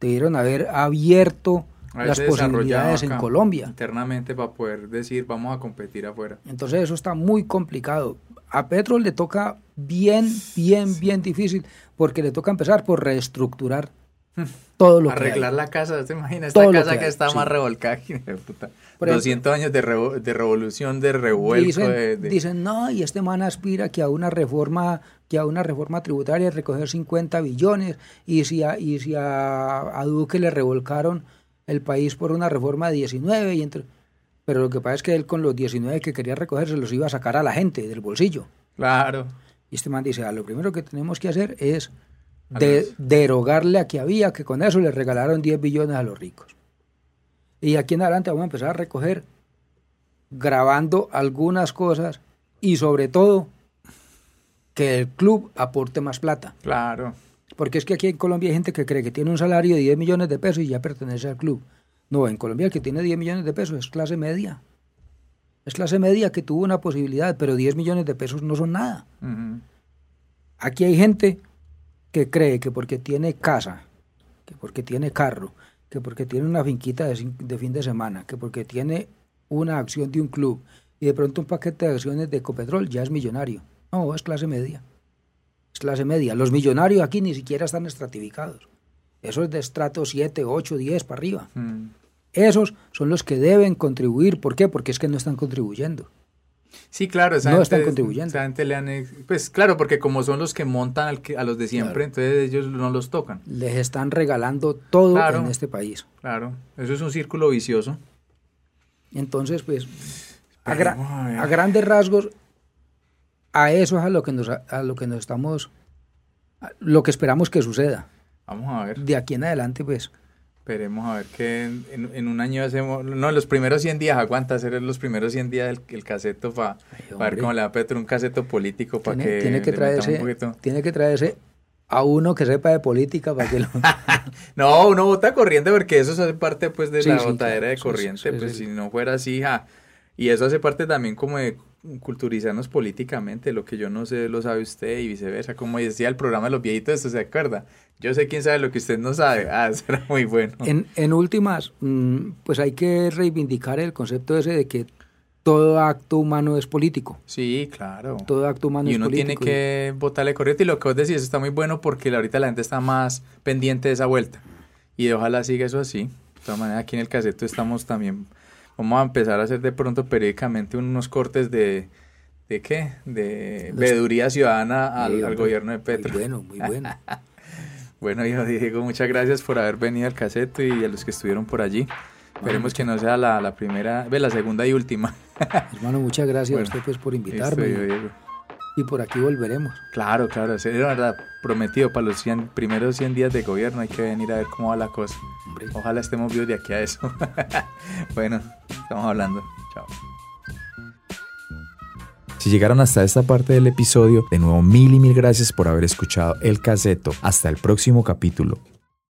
debieron haber abierto las posibilidades en Colombia. Internamente para poder decir vamos a competir afuera. Entonces eso está muy complicado. A Petro le toca bien, bien, bien difícil porque le toca empezar por reestructurar todo lo Arreglar la casa, ¿te imaginas? Esta casa que, está más revolcada que puta. 200 años de, de, revolución, de revuelco. Dicen, no, y este man aspira que a una reforma que a una reforma tributaria recoger 50 billones y si a, y si a, Duque le revolcaron el país por una reforma de 19 y entre, pero lo que pasa es que él con los 19 que quería recoger se los iba a sacar a la gente del bolsillo. Claro. Y este man dice, ah, lo primero que tenemos que hacer es de, derogarle a que había, que con eso le regalaron 10 billones a los ricos. Y aquí en adelante vamos a empezar a recoger grabando algunas cosas y sobre todo que el club aporte más plata. Claro. Porque es que aquí en Colombia hay gente que cree que tiene un salario de 10 millones de pesos y ya pertenece al club. No, en Colombia el que tiene 10 millones de pesos es clase media. Es clase media que tuvo una posibilidad, pero 10 millones de pesos no son nada. Aquí hay gente que cree que porque tiene casa, que porque tiene carro, que porque tiene una finquita de, fin de semana, que porque tiene una acción de un club y de pronto un paquete de acciones de Ecopetrol ya es millonario. No, es clase media. Es clase media. Los millonarios aquí ni siquiera están estratificados. Eso es de estrato 7, 8, 10 para arriba. Mm. Esos son los que deben contribuir. ¿Por qué? Porque es que no están contribuyendo. Sí, claro, esa no están contribuyendo. pues claro, porque como son los que montan a los de siempre, entonces ellos no los tocan. Les están regalando todo en este país. Claro, eso es un círculo vicioso. Entonces, pues, a, grandes rasgos, a eso es a lo que nos, a lo que nos estamos, lo que esperamos que suceda. Vamos a ver. De aquí en adelante, pues, Esperemos a ver que en, un año hacemos. No, los primeros 100 días, aguanta hacer los primeros 100 días el, el caseto para ver cómo le da a Petro un caseto político para que. Tiene que, traerse, tiene que traerse a uno que sepa de política para que lo. no, uno vota corriente porque eso hace parte pues de la botadera de corriente. pues si no fuera así, ja. Y eso hace parte también como de culturizarnos políticamente, lo que yo no sé lo sabe usted y viceversa, como decía el programa de los viejitos, esto se acuerda. Yo sé quién sabe lo que usted no sabe. Ah, eso era muy bueno. En, en últimas, mm, pues hay que reivindicar el concepto ese de que todo acto humano es político. Sí, claro. Todo acto humano es político. Y uno tiene que votarle corriente y lo que vos decís está muy bueno porque ahorita la gente está más pendiente de esa vuelta. Y ojalá siga eso así. De todas maneras, aquí en el caseto estamos también Vamos a empezar a hacer de pronto periódicamente unos cortes de, ¿de qué? De veeduría ciudadana al, gobierno de Petro. Muy bueno, muy bueno. bueno, hijo Diego, muchas gracias por haber venido al caseto y a los que estuvieron por allí. Esperemos que no sea la, primera, ve, la segunda y última. Hermano, muchas gracias a usted pues, por invitarme. Diego y por aquí volveremos. Claro, claro, es verdad, prometido para los primeros 100 días de gobierno hay que venir a ver cómo va la cosa. Ojalá estemos vivos de aquí a eso. bueno, estamos hablando. Chao. Si Si llegaron hasta esta parte del episodio, de nuevo mil y mil gracias por haber escuchado el caseto. Hasta el próximo capítulo.